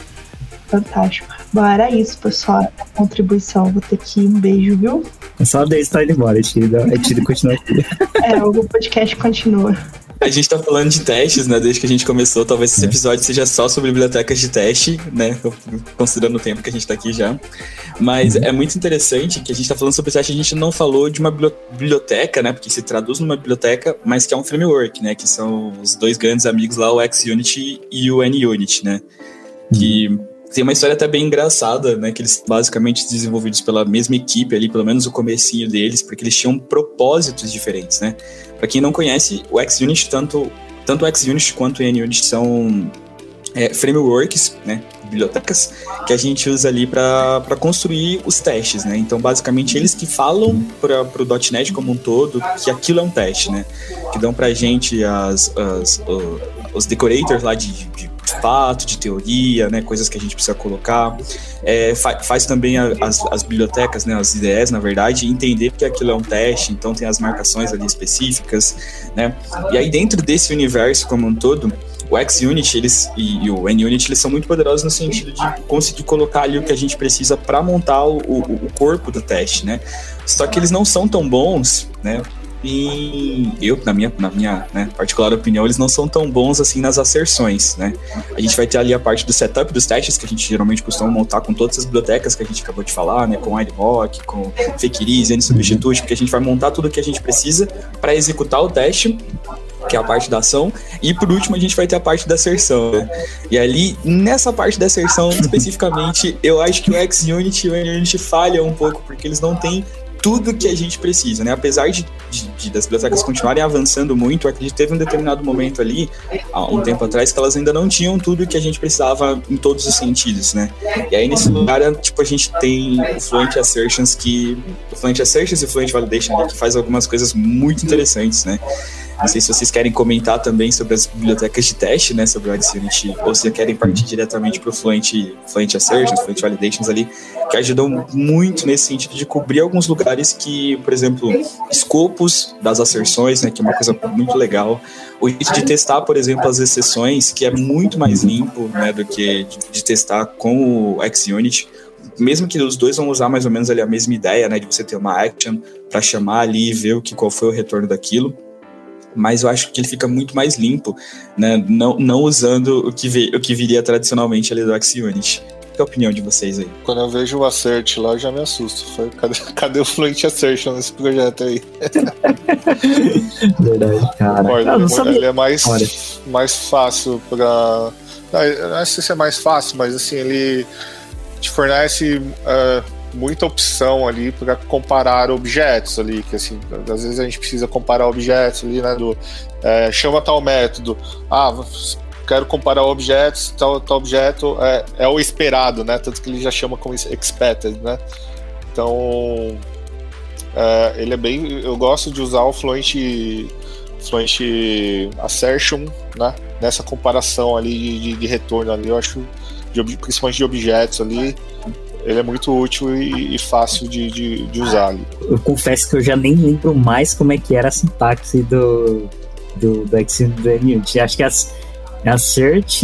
Fantástico. Bom, era isso, pessoal. A contribuição. Vou ter que ir. Um beijo, viu? é só a Deise tá indo embora, a Tida, a Tida continua aqui. É, o podcast continua. A gente tá falando de testes, né? Desde que a gente começou. Talvez esse episódio seja só sobre bibliotecas de teste, né? Considerando o tempo que a gente tá aqui já. Mas é muito interessante que a gente tá falando sobre teste, a gente não falou de uma bibli- biblioteca, né? Porque se traduz numa biblioteca, mas que é um framework, né? Que são os dois grandes amigos lá, o XUnit e o NUnit, né? Que tem uma história até bem engraçada, né? Que eles basicamente desenvolvidos pela mesma equipe ali, pelo menos o comecinho deles, porque eles tinham propósitos diferentes, né? Para quem não conhece, o XUnit, tanto, tanto o XUnit quanto o NUnit são é, frameworks, né? Bibliotecas que a gente usa ali para construir os testes, né? Então, basicamente, eles que falam para o .NET como um todo que aquilo é um teste, né? Que dão para a gente as, as, os decorators lá de, de fato, de teoria, né? Coisas que a gente precisa colocar. É, fa- faz também a- as, as bibliotecas, né? As IDEs, na verdade, entender que aquilo é um teste, então tem as marcações ali específicas, né? E aí, dentro desse universo como um todo, o XUnit eles, e, e o NUnit eles são muito poderosos no sentido de conseguir colocar ali o que a gente precisa para montar o, o, o, corpo do teste, né? Só que eles não são tão bons, né? E eu, na minha, na minha né, particular opinião, eles não são tão bons assim nas asserções, né? A gente vai ter ali a parte do setup dos testes, que a gente geralmente costuma montar com todas as bibliotecas que a gente acabou de falar, né? Com iRock, com Fakeries, NSubstitute, porque a gente vai montar tudo o que a gente precisa para executar o teste que é a parte da ação, e por último a gente vai ter a parte da asserção, né? E ali, nessa parte da asserção especificamente, eu acho que o XUnit e o NUnit falham um pouco, porque eles não têm tudo que a gente precisa, né? Apesar de, de, de, das bibliotecas continuarem avançando muito, acredito que teve um determinado momento ali, há um tempo atrás, que elas ainda não tinham tudo que a gente precisava em todos os sentidos, né? E aí nesse lugar, tipo, a gente tem o Fluent Assertions que... O Fluent Assertions e o Fluent Validation né, que faz algumas coisas muito interessantes, né? Não sei se vocês querem comentar também sobre as bibliotecas de teste, né, sobre o XUnit, ou se querem partir diretamente para o Fluent, Fluent Assertions, Fluent Validations ali, que ajudam muito nesse sentido de cobrir alguns lugares que, por exemplo, escopos das asserções, né, que é uma coisa muito legal. O jeito de testar, por exemplo, as exceções, que é muito mais limpo, né, do que de, de testar com o XUnit mesmo que os dois vão usar mais ou menos ali a mesma ideia, né, de você ter uma action para chamar ali e ver o que qual foi o retorno daquilo mas eu acho que ele fica muito mais limpo, né? Não, não usando o que, vi, o que viria tradicionalmente ali do Axionit. Qual é a opinião de vocês aí? Quando eu vejo o Assert lá, eu já me assusto. Foi, cadê, cadê o Fluent Assertion nesse projeto aí? Verdade, cara. Olha, ele, ele é mais, mais fácil pra. Não, sei se é mais fácil, mas assim, ele te fornece. Uh, muita opção ali para comparar objetos ali, que assim, às vezes a gente precisa comparar objetos ali, né, do é, chama tal método, ah, quero comparar objetos, tal, tal objeto é, é o esperado, né, tanto que ele já chama como expected, né, então é, ele é bem, eu gosto de usar o Fluent Fluent Assertion, né, nessa comparação ali de, de, retorno ali, eu acho de, principalmente de objetos ali, ele é muito útil e, e fácil de, de, de, usar ali. Eu confesso que eu já nem lembro mais como é que era a sintaxe do, do, do Xnut. Acho que é, é assert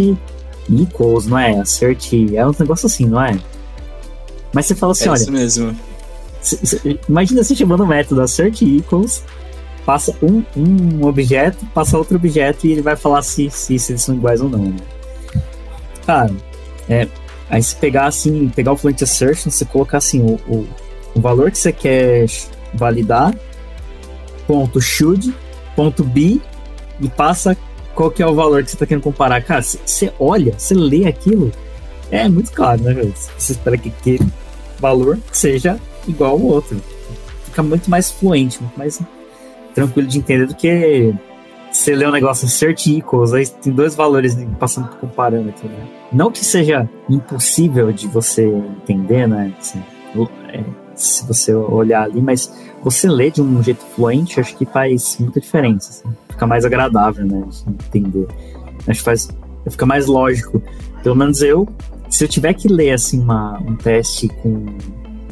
equals, não é? Assert é um negócio assim, não é? Mas você fala assim, é olha... isso mesmo. Imagina você chamando o método assert equals, passa um, um objeto, passa outro objeto e ele vai falar se, se, se eles são iguais ou não. Né? Cara, é, Aí se pegar assim, pegar o Fluent Assertion, você colocar assim o, o, o valor que você quer validar, ponto should, ponto be, e passa qual que é o valor que você está querendo comparar. Cara, você olha, você lê aquilo, é muito claro, né? Você espera que aquele valor seja igual ao outro. Fica muito mais fluente, muito mais tranquilo de entender do que você lê um negócio cert equals, aí tem dois valores passando com parâmetro, né? Não que seja impossível de você entender, né? Assim, é, se você olhar ali, mas você lê de um jeito fluente, acho que faz muita diferença. Assim. Fica mais agradável, né? De entender. Acho que faz, fica mais lógico. Pelo menos eu, se eu tiver que ler assim uma, um teste com,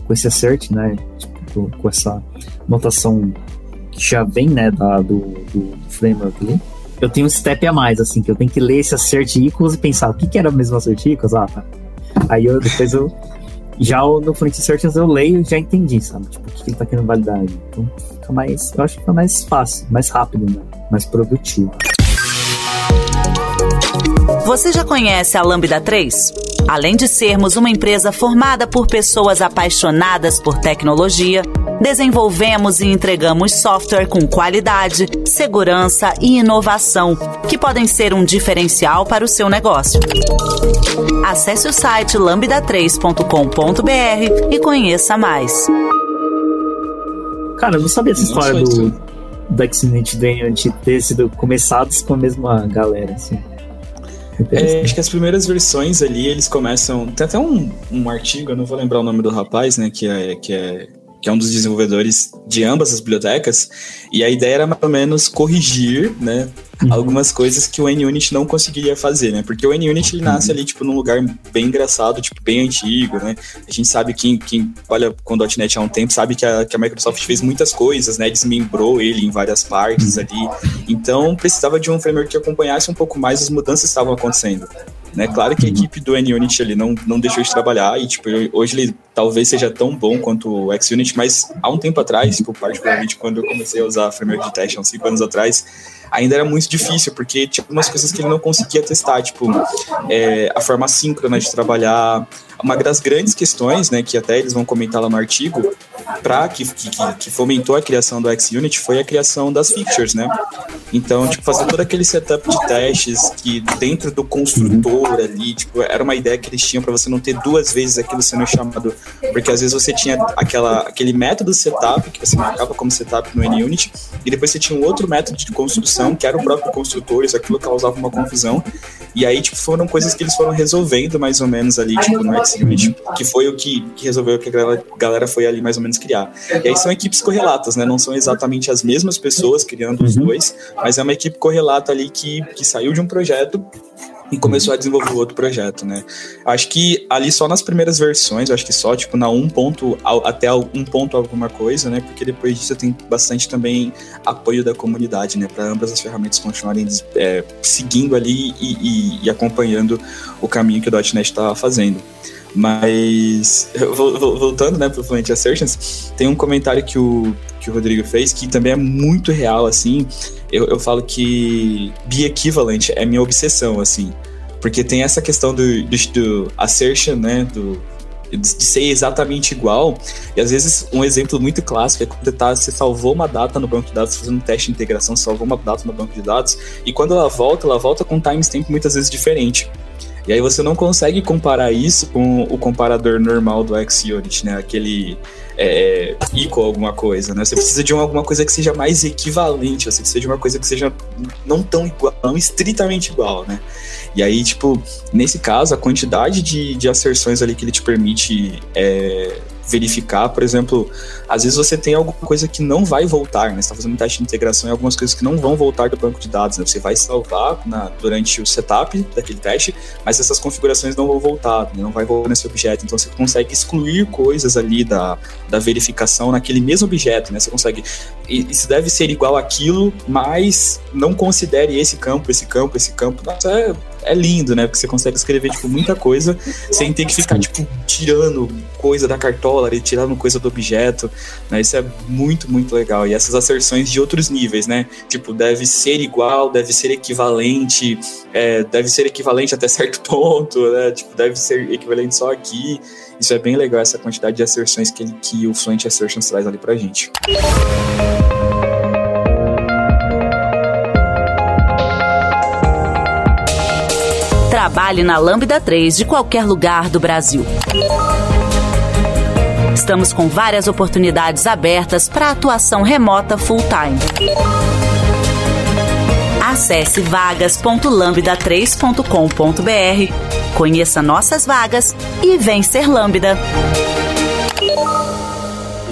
com esse assert, né? Tipo, com essa notação que já vem, né, da, do, do, framework ali, eu tenho um step a mais, assim, que eu tenho que ler esse assert equals e pensar o que, que era mesmo assert equals, ah, tá. Aí eu, depois eu, já no front assertions eu leio e já entendi, sabe, tipo, o que, que ele tá querendo validar. Então, fica mais, eu acho que fica mais fácil, mais rápido, né, mais produtivo. Você já conhece a Lambda 3? Além de sermos uma empresa formada por pessoas apaixonadas por tecnologia, desenvolvemos e entregamos software com qualidade, segurança e inovação, que podem ser um diferencial para o seu negócio. Acesse o site lambda3.com.br e conheça mais. Cara, eu não sabia essa história do, do Xnet Daniel ter sido começados com a mesma galera, assim. É, acho que as primeiras versões ali, eles começam. Tem até um, um artigo, eu não vou lembrar o nome do rapaz, né? Que é, que é que é um dos desenvolvedores de ambas as bibliotecas, e a ideia era mais ou menos corrigir, né, uhum. algumas coisas que o NUnit não conseguiria fazer, né? Porque o NUnit ele nasce ali, tipo, num lugar bem engraçado, tipo, bem antigo, né? A gente sabe que quem olha com o .NET há um tempo sabe que a, que a Microsoft fez muitas coisas, né? Desmembrou ele em várias partes ali. Então, precisava de um framework que acompanhasse um pouco mais as mudanças que estavam acontecendo. Né? Claro que a equipe do NUnit ele não, não deixou de trabalhar e tipo, hoje ele talvez seja tão bom quanto o XUnit, mas há um tempo atrás, particularmente quando eu comecei a usar framework de teste, há uns 5 anos atrás, ainda era muito difícil, porque tinha algumas coisas que ele não conseguia testar, tipo, é, a forma síncrona de trabalhar. Uma das grandes questões, né, que até eles vão comentar lá no artigo, para que, que, que, fomentou a criação do XUnit foi a criação das features, né? Então, tipo, fazer todo aquele setup de testes que dentro do construtor ali, tipo, era uma ideia que eles tinham para você não ter duas vezes aquilo sendo chamado, porque às vezes você tinha aquela, aquele método setup que você marcava como setup no NUnit e depois você tinha um outro método de construção que era o próprio construtor, isso aquilo causava uma confusão. E aí, tipo, foram coisas que eles foram resolvendo mais ou menos ali, tipo, no XUnit, que foi o que, que resolveu que a galera, galera foi ali mais ou menos criar. E aí são equipes correlatas, né? Não são exatamente as mesmas pessoas criando os uhum. dois, mas é uma equipe correlata ali que, que saiu de um projeto e começou a desenvolver outro projeto, né? Acho que ali só nas primeiras versões, acho que só tipo na 1 ponto até 1 ponto alguma coisa, né? Porque depois disso tem bastante também apoio da comunidade, né? Para ambas as ferramentas continuarem é, seguindo ali e, e, e, acompanhando o caminho que o .NET estava fazendo. Mas, voltando, né, pro Fluent Assertions, tem um comentário que o, que o Rodrigo fez que também é muito real, assim. Eu, eu falo que be equivalent é minha obsessão, assim. Porque tem essa questão do, do, do assertion, né, do, de ser exatamente igual. E às vezes um exemplo muito clássico é quando tá, você salvou uma data no banco de dados, fazendo um teste de integração, salvou uma data no banco de dados, e quando ela volta, ela volta com um timestamp muitas vezes diferente. E aí você não consegue comparar isso com o comparador normal do XUnit, né? Aquele é, equal alguma coisa, né? Você precisa de uma, alguma coisa que seja mais equivalente, você precisa de uma coisa que seja não tão igual, não estritamente igual, né? E aí, tipo, nesse caso, a quantidade de, de asserções ali que ele te permite é, verificar, por exemplo, às vezes você tem alguma coisa que não vai voltar, né? Você está fazendo um teste de integração e algumas coisas que não vão voltar do banco de dados, né? Você vai salvar na, durante o setup daquele teste, mas essas configurações não vão voltar, né? não vai voltar nesse objeto. Então você consegue excluir coisas ali da, da verificação naquele mesmo objeto, né? Você consegue. Isso deve ser igual àquilo, mas não considere esse campo, esse campo, esse campo. Nossa, é é lindo, né? Porque você consegue escrever, tipo, muita coisa sem ter que ficar, tipo, tirando coisa da cartola e tirando coisa do objeto, né? Isso é muito, muito legal. E essas asserções de outros níveis, né? Tipo, deve ser igual, deve ser equivalente, é, deve ser equivalente até certo ponto, né? Tipo, deve ser equivalente só aqui. Isso é bem legal, essa quantidade de asserções que, ele, que o Fluent Assertions traz ali pra gente. Trabalhe na Lambda 3 de qualquer lugar do Brasil. Estamos com várias oportunidades abertas para atuação remota full-time. Acesse vagas.lambda3.com.br, conheça nossas vagas e vem ser Lambda.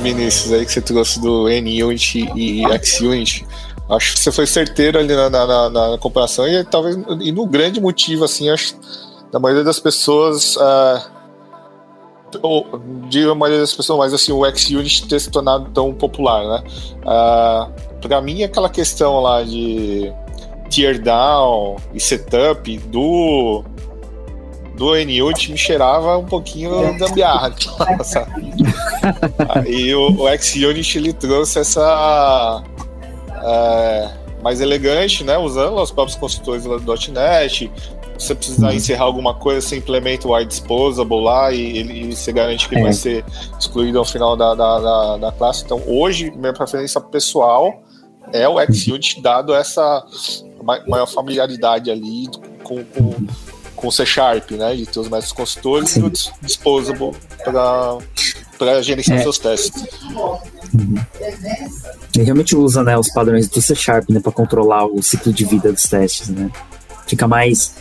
Vinícius, aí que você trouxe do NUnit e XUnit, Acho que você foi certeiro ali na, na, na comparação e talvez e no grande motivo, assim, acho da maioria das pessoas. Uh, ou, de a maioria das pessoas, mas assim, o X-Unit ter se tornado tão popular, né? Uh, pra mim, aquela questão lá de tear down e setup do do NUT me cheirava um pouquinho da biarra. Aí o, o X-Unit ele trouxe essa é, mais elegante, né? Usando os próprios construtores do .NET. Se você precisar uhum. encerrar alguma coisa, você implementa o iDisposable lá e, ele, e você garante que é. vai ser excluído ao final da, da, da, da classe. Então, hoje, minha preferência pessoal é o XUnit, dado essa maior familiaridade ali com, com, com o C Sharp, né? De ter os métodos consultores Sim. e o Disposable para gerenciar é. seus testes. Uhum. Ele realmente usa né, os padrões do C Sharp né, para controlar o ciclo de vida dos testes. Né? Fica mais.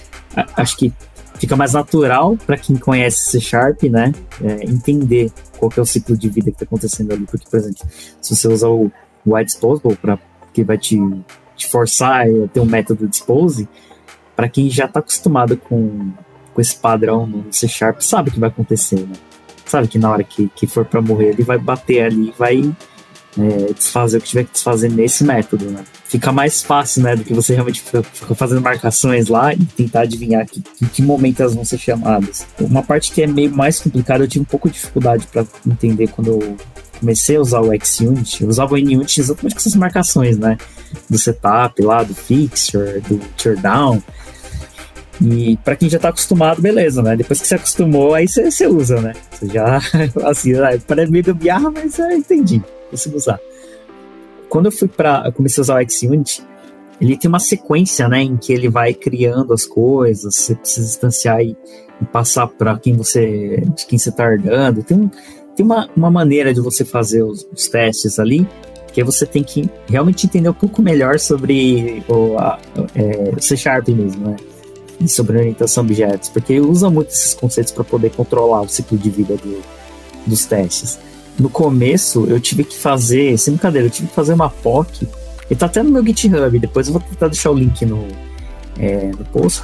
Acho que fica mais natural para quem conhece C Sharp, né? É, entender qual que é o ciclo de vida que está acontecendo ali. Porque, por exemplo, se você usar o White Disposable, pra, que vai te, te forçar a ter um método Dispose, para quem já está acostumado com, com esse padrão no C Sharp, sabe o que vai acontecer, né? Sabe que na hora que, que for para morrer, ele vai bater ali vai é, desfazer o que tiver que desfazer nesse método, né? Fica mais fácil, né, do que você realmente ficar fazendo marcações lá e tentar adivinhar que, em que momento elas vão ser chamadas. Uma parte que é meio mais complicada, eu tive um pouco de dificuldade para entender quando eu comecei a usar o XUnit. Eu usava o NUnit exatamente com essas marcações, né? Do setup lá, do fixture, do teardown. E para quem já tá acostumado, beleza, né? Depois que você acostumou, aí você, usa, né? Você já, assim, parece meio gambiarra, mas eu entendi consigo usar. Quando eu fui para comecei a usar o XUnit, ele tem uma sequência, né, em que ele vai criando as coisas, você precisa instanciar e, e passar para quem você, de quem você está herdando. Tem, tem uma, uma maneira de você fazer os, os testes ali, que você tem que realmente entender um pouco melhor sobre o, a, é, C Sharp mesmo, né? E sobre orientação a objetos, porque ele usa muito esses conceitos para poder controlar o ciclo de vida do, dos testes no começo eu tive que fazer, sem brincadeira, eu tive que fazer uma POC, e tá até no meu GitHub, depois eu vou tentar deixar o link no, é, no post,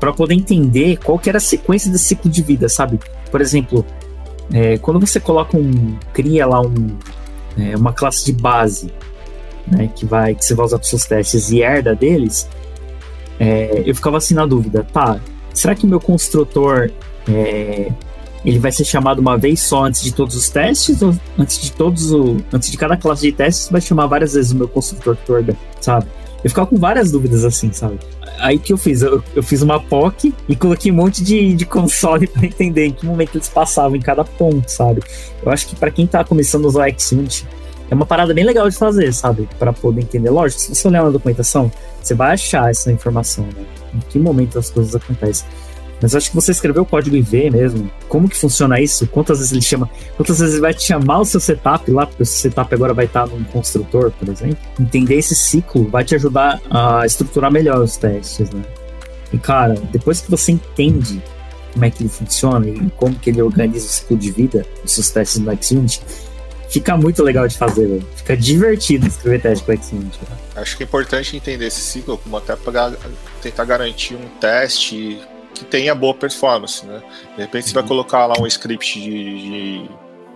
para poder entender qual que era a sequência desse ciclo de vida, sabe? Por exemplo, é, quando você coloca um, cria lá um, é, uma classe de base, né, que vai, que você vai usar para seus testes e herda deles, é, eu ficava assim na dúvida, tá, será que meu construtor é, ele vai ser chamado uma vez só antes de todos os testes, ou antes de todos o. Antes de cada classe de testes, vai chamar várias vezes o meu construtor Torga, sabe? Eu ficava com várias dúvidas assim, sabe? Aí que eu fiz? Eu, eu fiz uma POC e coloquei um monte de, de console para entender em que momento eles passavam em cada ponto, sabe? Eu acho que para quem tá começando a usar o Xunit, é uma parada bem legal de fazer, sabe? Para poder entender. Lógico, se você olhar na documentação, você vai achar essa informação, né? Em que momento as coisas acontecem. Mas acho que você escreveu o código IV mesmo. Como que funciona isso? Quantas vezes ele chama? Quantas vezes ele vai te chamar o seu setup lá, porque o seu setup agora vai estar num construtor, por exemplo. Entender esse ciclo vai te ajudar a estruturar melhor os testes, né? E cara, depois que você entende como é que ele funciona e como que ele organiza o ciclo de vida dos seus testes no Xunit, fica muito legal de fazer, véio. fica divertido escrever teste Xunit. Né? Acho que é importante entender esse ciclo como até para tentar garantir um teste que tenha boa performance, né? De repente você vai uhum. colocar lá um script de, de,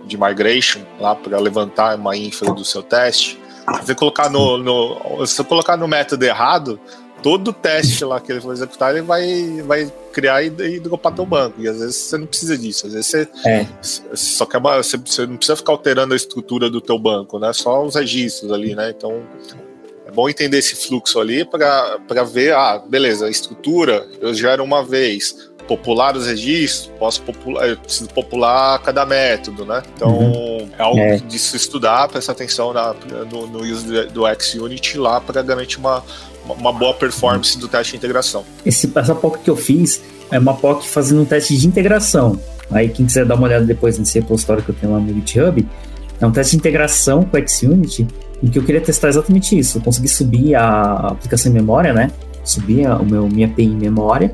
de migration lá para levantar uma infra do seu teste. Se você colocar no, no, se você colocar no método errado, todo teste lá que ele for executar, ele vai, vai criar e, e dropar teu banco. E às vezes você não precisa disso. Às vezes você, é. só quer uma, você, você, não precisa ficar alterando a estrutura do teu banco, né? Só os registros ali, né? Então é bom entender esse fluxo ali para ver, ah, beleza, a estrutura eu gero uma vez, popular os registros, posso popular, eu preciso popular cada método, né? Então uhum. é algo é. de se estudar, prestar atenção na, no, no uso do XUnit lá para garantir uma, uma boa performance do teste de integração. Esse, essa POC que eu fiz é uma POC fazendo um teste de integração. Aí quem quiser dar uma olhada depois nesse repositório que eu tenho lá no GitHub, é um teste de integração com o XUnit em que eu queria testar exatamente isso. Eu consegui subir a aplicação em memória, né? Subir a, o meu, minha API em memória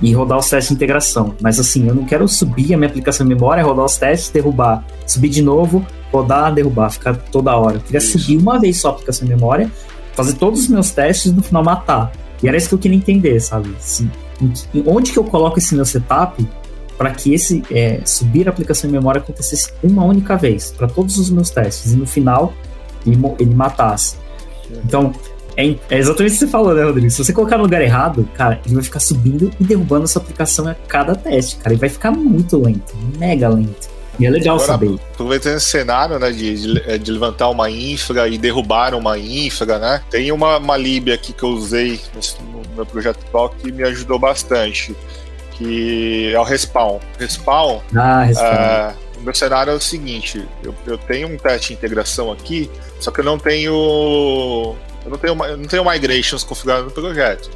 e rodar os testes de integração. Mas assim, eu não quero subir a minha aplicação em memória, rodar os testes, derrubar, subir de novo, rodar, derrubar, ficar toda hora. Eu queria isso. subir uma vez só a aplicação em memória, fazer todos os meus testes e no final matar. E era isso que eu queria entender, sabe? Assim, onde que eu coloco esse meu setup para que esse é, subir a aplicação em memória acontecesse uma única vez para todos os meus testes e no final ele, ele matasse. Então, é, é, exatamente o que você falou, né, Rodrigo? Se você colocar no lugar errado, cara, ele vai ficar subindo e derrubando a sua aplicação a cada teste, cara. Ele vai ficar muito lento, mega lento. E é legal Agora, saber. Aproveitando esse cenário, né, de, de, de, levantar uma infra e derrubar uma infra, né? Tem uma, uma lib aqui que eu usei no meu projeto atual que me ajudou bastante, que é o Respawn. Respawn, ah, respawn. É, o meu cenário é o seguinte: eu, eu tenho um teste de integração aqui, só que eu não tenho. Eu não tenho, eu não tenho migrations configurado no projeto.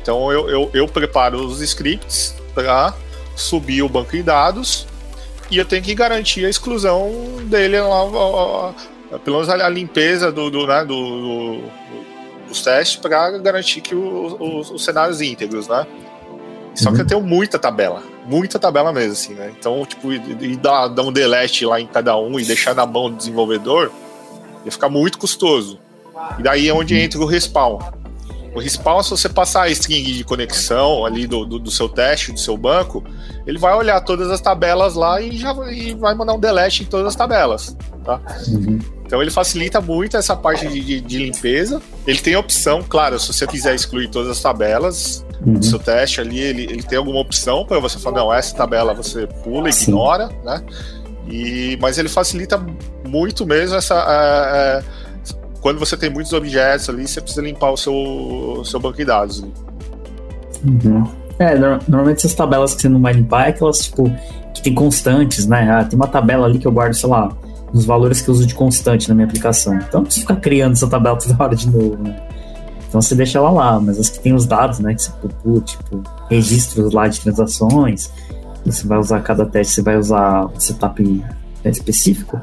Então eu, eu, eu preparo os scripts para subir o banco de dados e eu tenho que garantir a exclusão dele lá, pelo menos a, limpeza do, do, né, do, do dos testes para garantir que o, os, os cenários íntegros, né? Só uhum. que eu tenho muita tabela. Muita tabela mesmo, assim, né? Então, tipo, e, e dar, dar um delete lá em cada um e deixar na mão do desenvolvedor ia ficar muito custoso. E daí é onde entra o respawn. O respawn, se você passar a string de conexão ali do, do, do, seu teste, do seu banco, ele vai olhar todas as tabelas lá e já e vai mandar um delete em todas as tabelas. Tá? Uhum. Então ele facilita muito essa parte de, de, de, limpeza. Ele tem opção, claro, se você quiser excluir todas as tabelas uhum. do seu teste ali, ele, ele tem alguma opção para você falar, não, essa tabela você pula, ignora, Sim. né? E, mas ele facilita muito mesmo essa. É, é, quando você tem muitos objetos ali, você precisa limpar o seu, seu banco de dados. Uhum. É, normalmente essas tabelas que você não vai limpar é aquelas, tipo, que tem constantes, né? Ah, tem uma tabela ali que eu guardo, sei lá, os valores que eu uso de constante na minha aplicação. Então não precisa ficar criando essa tabela toda hora de novo, né? Então você deixa ela lá, mas as que tem os dados, né, que você popula, tipo, registros lá de transações, você vai usar cada teste, você vai usar setup específico,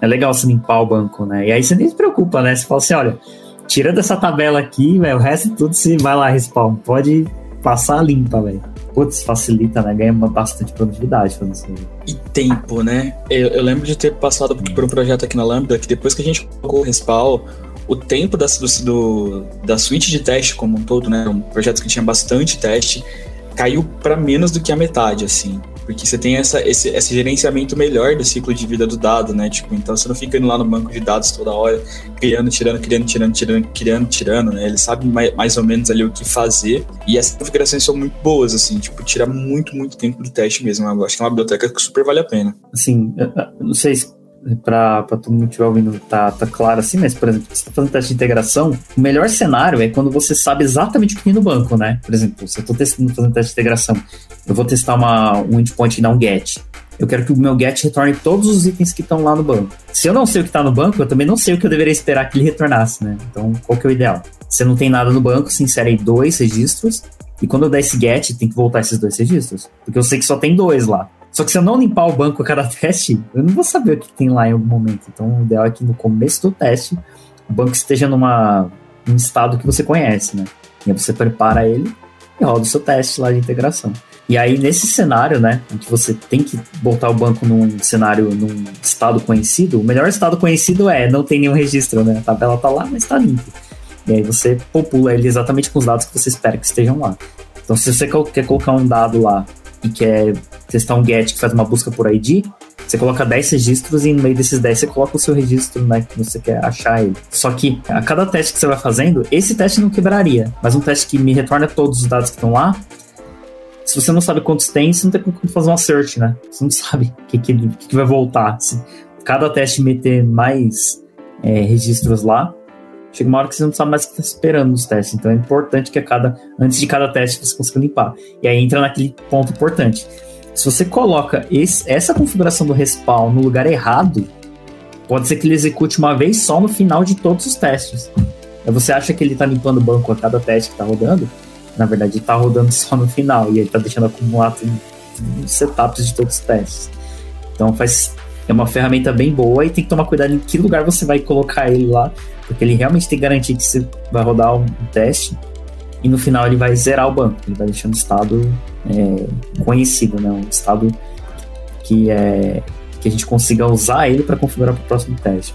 é legal você limpar o banco, né? E aí você nem se preocupa, né? Você fala assim, olha, tira dessa tabela aqui, o resto tudo você vai lá respawn. Pode passar limpa, velho. Putz, facilita, né? Ganha bastante produtividade fazendo isso. E tempo, né? Eu, eu, lembro de ter passado por um projeto aqui na Lambda que depois que a gente colocou o respawn, o tempo da, do, da suíte de teste como um todo, né? Um projeto que tinha bastante teste, caiu para menos do que a metade, assim. Porque você tem essa, esse, esse gerenciamento melhor do ciclo de vida do dado, né? Tipo, então você não fica indo lá no banco de dados toda hora, criando, tirando, criando, tirando, tirando, criando, tirando, né? Ele sabe mais, mais ou menos ali o que fazer. E essas configurações são muito boas, assim, tipo, tira muito, muito tempo do teste mesmo. Eu acho que é uma biblioteca que super vale a pena. Assim, não sei se para todo mundo que estiver ouvindo tá, tá claro assim, mas, por exemplo, você está fazendo teste de integração, o melhor cenário é quando você sabe exatamente o que tem no banco, né? Por exemplo, se eu estou testando, fazendo teste de integração, eu vou testar uma, um endpoint e dar um get. Eu quero que o meu get retorne todos os itens que estão lá no banco. Se eu não sei o que está no banco, eu também não sei o que eu deveria esperar que ele retornasse, né? Então, qual que é o ideal? Se não tem nada no banco, se insere aí dois registros, e quando eu der esse get, tem que voltar esses dois registros. Porque eu sei que só tem dois lá. Só que se eu não limpar o banco a cada teste, eu não vou saber o que tem lá em algum momento. Então, o ideal é que no começo do teste, o banco esteja numa, num estado que você conhece, né? E aí você prepara ele e roda o seu teste lá de integração. E aí, nesse cenário, né, em que você tem que botar o banco num cenário, num estado conhecido, o melhor estado conhecido é não tem nenhum registro, né? A tabela tá lá, mas tá limpo. E aí você popula ele exatamente com os dados que você espera que estejam lá. Então, se você quer colocar um dado lá e quer testar um get que faz uma busca por ID, você coloca 10 registros e no meio desses 10 você coloca o seu registro, né, que você quer achar ele. Só que a cada teste que você vai fazendo, esse teste não quebraria, mas um teste que me retorna todos os dados que estão lá, se você não sabe quantos tem, você não tem como fazer uma search, né? Você não sabe o que, que, que, vai voltar. Se cada teste meter mais é, registros lá, chega uma hora que você não sabe mais o que está esperando nos testes. Então é importante que a cada, antes de cada teste você consiga limpar. E aí entra naquele ponto importante. Se você coloca esse, essa configuração do respawn no lugar errado, pode ser que ele execute uma vez só no final de todos os testes. Aí você acha que ele está limpando o banco a cada teste que está rodando, na verdade está rodando só no final e ele está deixando acumular os setups de todos os testes. Então faz é uma ferramenta bem boa e tem que tomar cuidado em que lugar você vai colocar ele lá, porque ele realmente tem que garantir que você vai rodar um teste e no final ele vai zerar o banco, ele vai deixando o estado é, conhecido, né? um estado que, é, que a gente consiga usar ele para configurar para o próximo teste.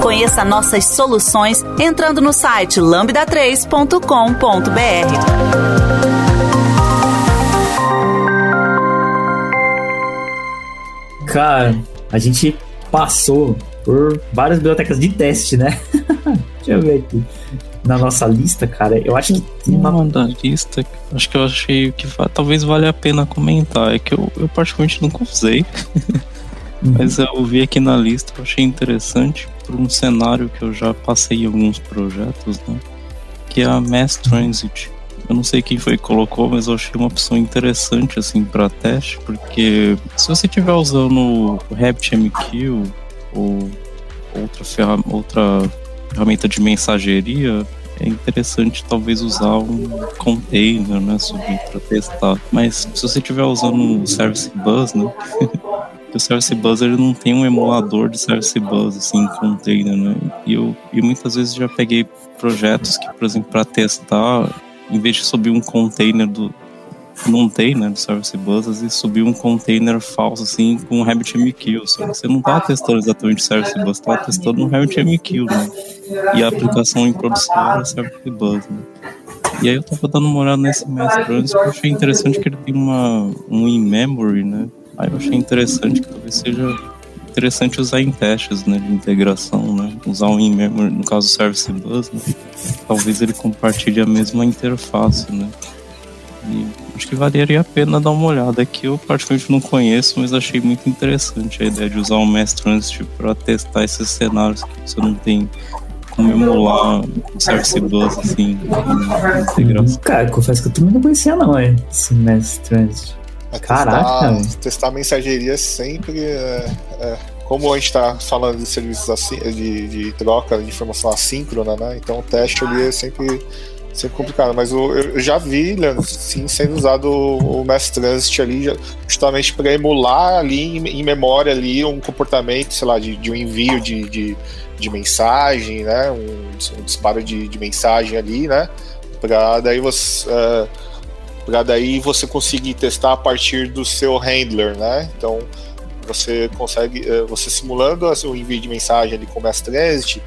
Conheça nossas soluções entrando no site lambda3.com.br. Cara, a gente passou por várias bibliotecas de teste, né? Deixa eu ver aqui. Na nossa lista, cara, eu acho que tem uma. da lista, acho que eu achei que talvez valha a pena comentar. É que eu, eu particularmente nunca usei. Uhum. Mas eu vi aqui na lista, eu achei interessante por um cenário que eu já passei em alguns projetos, né? que é a Mass Transit. Eu não sei quem foi que colocou, mas eu achei uma opção interessante assim para teste, porque se você estiver usando o RabbitMQ ou outra, ferram outra ferramenta de mensageria, é interessante talvez usar um container, né, subir para testar. Mas se você estiver usando o Service Bus, né, o Service Bus ele não tem um emulador de Service Bus assim, container, né? E eu e muitas vezes já peguei projetos que, por exemplo, para testar em vez de subir um container do não tem, né, do Service Bus, vezes subir um container falso assim com um RabbitMQ, só você não tá testando exatamente o Service Bus, tá testando um RabbitMQ, né? E a aplicação em produção era Service Bus, né? E aí eu tava dando uma olhada nesse mestre antes, porque eu achei interessante que ele tem uma, um in-memory, né? Aí eu achei interessante que talvez seja interessante usar em testes né, de integração, né? Usar um in-memory, no caso Service Bus, né? talvez ele compartilhe a mesma interface, né? E acho que valeria a pena dar uma olhada. Aqui eu praticamente não conheço, mas achei muito interessante a ideia de usar o Mass Transit para testar esses cenários que você não tem como emular o Service Bus, assim, integração. Cara, confesso que eu também não conhecia não, é, esse Mass Transit. É Caraca, testar, testar mensageria sempre é, é, como a gente está falando de serviços assim, de, de, troca de informação assíncrona, né? Então o teste ali é sempre, sempre complicado. Mas eu, eu já vi, Leandro, sim, sendo usado o, o Mass Transit ali justamente para emular ali em, em, memória ali um comportamento, sei lá, de, de um envio de, de, de mensagem, né? Um, um disparo de, de mensagem ali, né? Para daí você. Uh, para daí você conseguir testar a partir do seu handler, né? Então você consegue, eh, você simulando o envio de mensagem ali com o Transit,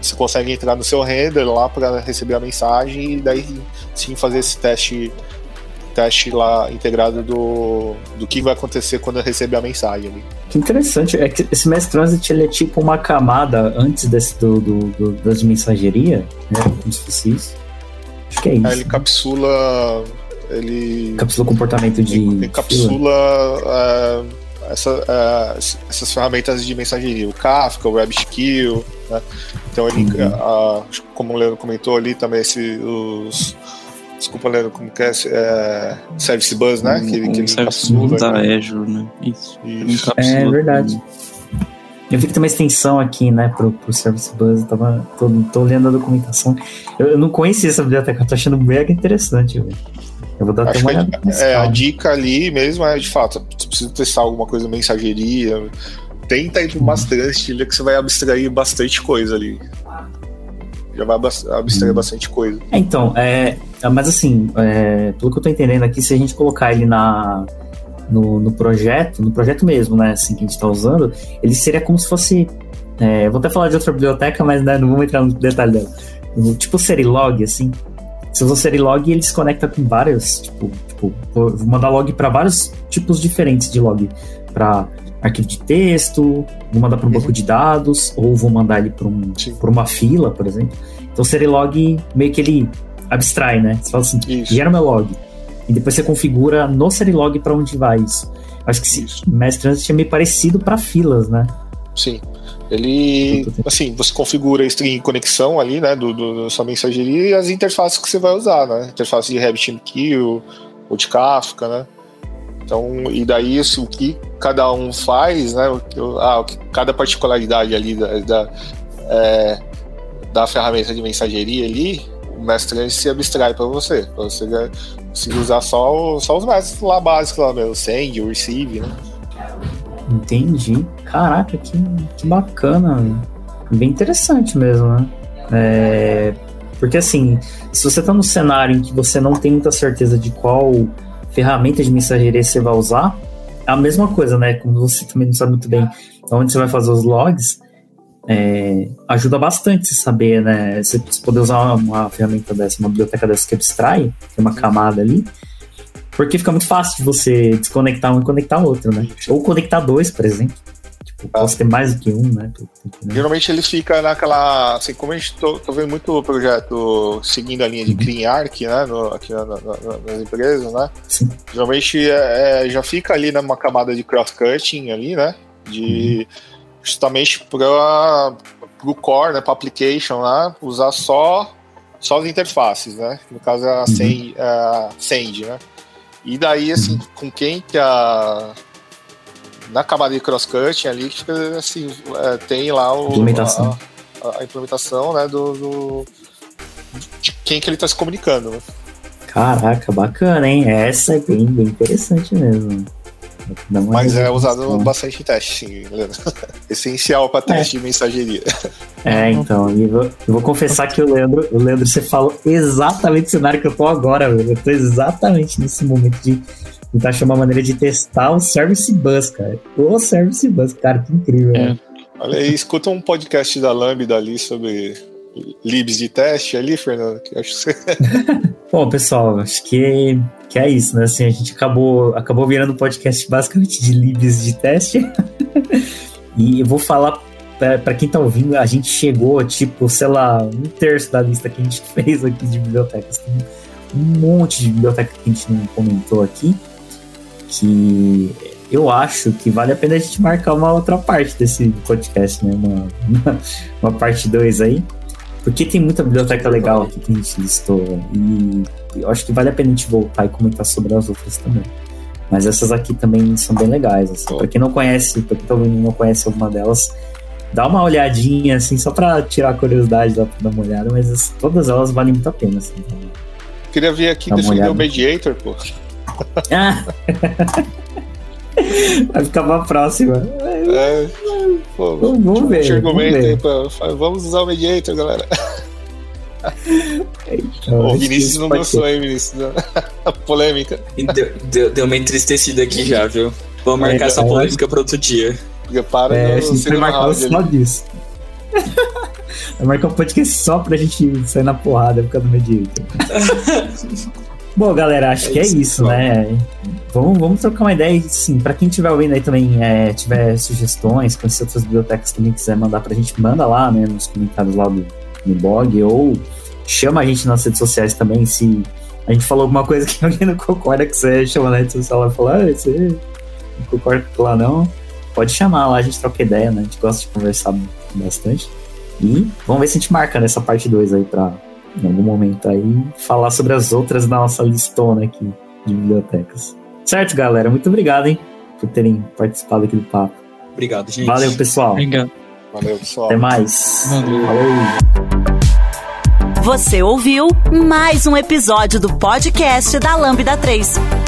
você consegue entrar no seu handler lá para receber a mensagem e daí sim fazer esse teste teste lá integrado do, do que vai acontecer quando eu receber a mensagem ali. Que interessante, é que esse Mass Transit ele é tipo uma camada antes desse do, do, do das mensageria, né? Como se fosse isso. Acho que é isso. Aí ele capsula ele capsula comportamento de ele capsula uh, essa, uh, essas ferramentas de mensageria o Kafka o WebSkill né? então ele uhum. uh, como o Leandro comentou ali também esse, os desculpa Leandro como que é, é Service Bus né que, um, que ele capsula da Azure né isso, isso. é verdade eu vi que tem uma extensão aqui, né, pro, pro Service Bus, eu tava, tô, tô lendo a documentação. Eu, eu não conhecia essa biblioteca, eu tô achando mega interessante, velho. Eu vou dar até uma olhada. É, a dica ali mesmo é, de fato, você precisa testar alguma coisa, mensageria, tenta ir pro bastante, que você vai abstrair bastante coisa ali. Já vai abstrair hum. bastante coisa. É, então, é, mas assim, é, pelo que eu tô entendendo aqui, se a gente colocar ele na, no, no projeto, no projeto mesmo, né, assim, que a gente tá usando, ele seria como se fosse. É, vou até falar de outra biblioteca, mas né, não vamos entrar no detalhe dela. Tipo Serilog, assim, se eu usar log, ele se conecta com várias, tipo, tipo vou mandar log para vários tipos diferentes de log. Para arquivo de texto, vou mandar para um uhum. banco de dados, ou vou mandar ele para um, uma fila, por exemplo. Então o Serilog meio que ele abstrai, né? Você fala assim, isso. gera meu log. E depois você configura no Serilog para onde vai isso. Acho que esse Mass Transit é meio parecido para filas, né? Sim. Ele, assim, você configura a string conexão ali, né, do, do, da sua mensageria e as interfaces que você vai usar, né? Interface de RabbitMQ ou de Kafka, né? Então, e daí isso, o que cada um faz, né? O ah, cada particularidade ali da, da, é, da ferramenta de mensageria ali, o mestre se abstrai para você, para você conseguir usar só, só os métodos lá básicos lá, meu, send, receive, né? Entendi. Caraca, que, que bacana. Bem interessante mesmo, né? É, porque assim, se você tá no cenário em que você não tem muita certeza de qual ferramenta de mensageria você vai usar, é a mesma coisa, né? Como você também não sabe muito bem onde você vai fazer os logs, é, ajuda bastante você saber, né? Você poder usar uma, uma, ferramenta dessa, uma biblioteca dessa que abstrai, tem uma camada ali, porque fica muito fácil de você desconectar um e conectar outro, né? Ou conectar dois, por exemplo. Posso ter mais do que um, né? Geralmente ele fica naquela. Assim, como a gente tô, tô vendo muito projeto seguindo a linha de uhum. Clean Arc, né? No, aqui na, na, nas empresas, né? Sim. Geralmente é, é, já fica ali numa camada de cross-cutting ali, né? De. Uhum. Justamente para o core, né? Para application lá, usar só só as interfaces, né? No caso é a, a Send, né? E daí, assim, com quem que a. Na camada de crosscut ali, que assim, é, tem lá o, Implementação. A, a implementação né, do, do- de quem que ele está se comunicando. Né? Caraca, bacana, hein? Essa é bem, bem interessante mesmo. Uma Mas é usado bastante em teste, sim, Leandro. Essencial para teste de mensageria. É, então, e vou, eu vou confessar que o Leandro, o Leandro, você falou exatamente o cenário que eu tô agora, velho. Eu tô exatamente nesse momento de tentar achar uma maneira de testar o Service Bus, cara. O Service Bus, cara, que incrível. É. né? Olha aí, escuta um podcast da Lambda ali sobre libs de teste ali, Fernando, que eu acho que você... Bom, pessoal, acho que, que é isso, né? Assim, a gente acabou, acabou virando um podcast basicamente de libs de teste. e eu vou falar pra, pra quem tá ouvindo, a gente chegou, tipo, sei lá, um terço da lista que a gente fez aqui de bibliotecas. Tem um monte de biblioteca que a gente não comentou aqui, que eu acho que vale a pena a gente marcar uma outra parte desse podcast, né? Uma, uma, uma parte 2 aí. Porque tem muita biblioteca legal aqui que a gente listou. E eu acho que vale a pena a gente voltar e comentar sobre as outras também. Mas essas aqui também são bem legais. Assim. Pra quem não conhece, pra quem tá ouvindo e não conhece alguma delas, dá uma olhadinha, assim, só pra tirar a curiosidade, dá pra dar uma olhada, mas as- todas elas valem muito a pena, assim. Queria vir aqui defender olhada. o Mediator, pô. Ah! Vai ficar pra próxima. É, pô, Vamos, vamos ver. Vamos aí, ver. pô. Fala, Vamos usar o Mediator, galera. Então, o Vinícius não ser. hein, Vinícius? Polêmica. Deu, deu, deu uma entristecida aqui já, viu? Vamos marcar É, essa é. polêmica para outro dia. Prepara É, a no gente vai marcar só disso. Vai marcar um podcast só pra gente sair na porrada por causa do Mediator. Bom, galera, acho É que é isso, isso, né? Vamos, vamos trocar uma ideia. Sim, pra quem estiver ouvindo aí também, é, tiver sugestões, conhecer outras bibliotecas também quiser mandar pra gente, manda lá, né, nos comentários lá do, no blog, ou chama a gente nas redes sociais também, se a gente falou alguma coisa que alguém não concorda que você chama na rede social e fala, ah, você não concorda com lá não, pode chamar lá, a gente troca ideia, né? A gente gosta de conversar bastante. E vamos ver se a gente marca nessa parte 2 aí pra, em algum momento aí, falar sobre as outras da nossa listona aqui de bibliotecas. Certo, galera? Muito obrigado, hein, por terem participado aqui do papo. Obrigado, gente. Valeu, pessoal. Obrigado. Valeu, pessoal. Até mais. Valeu. Falou. Você ouviu mais um episódio do podcast da Lambda 3.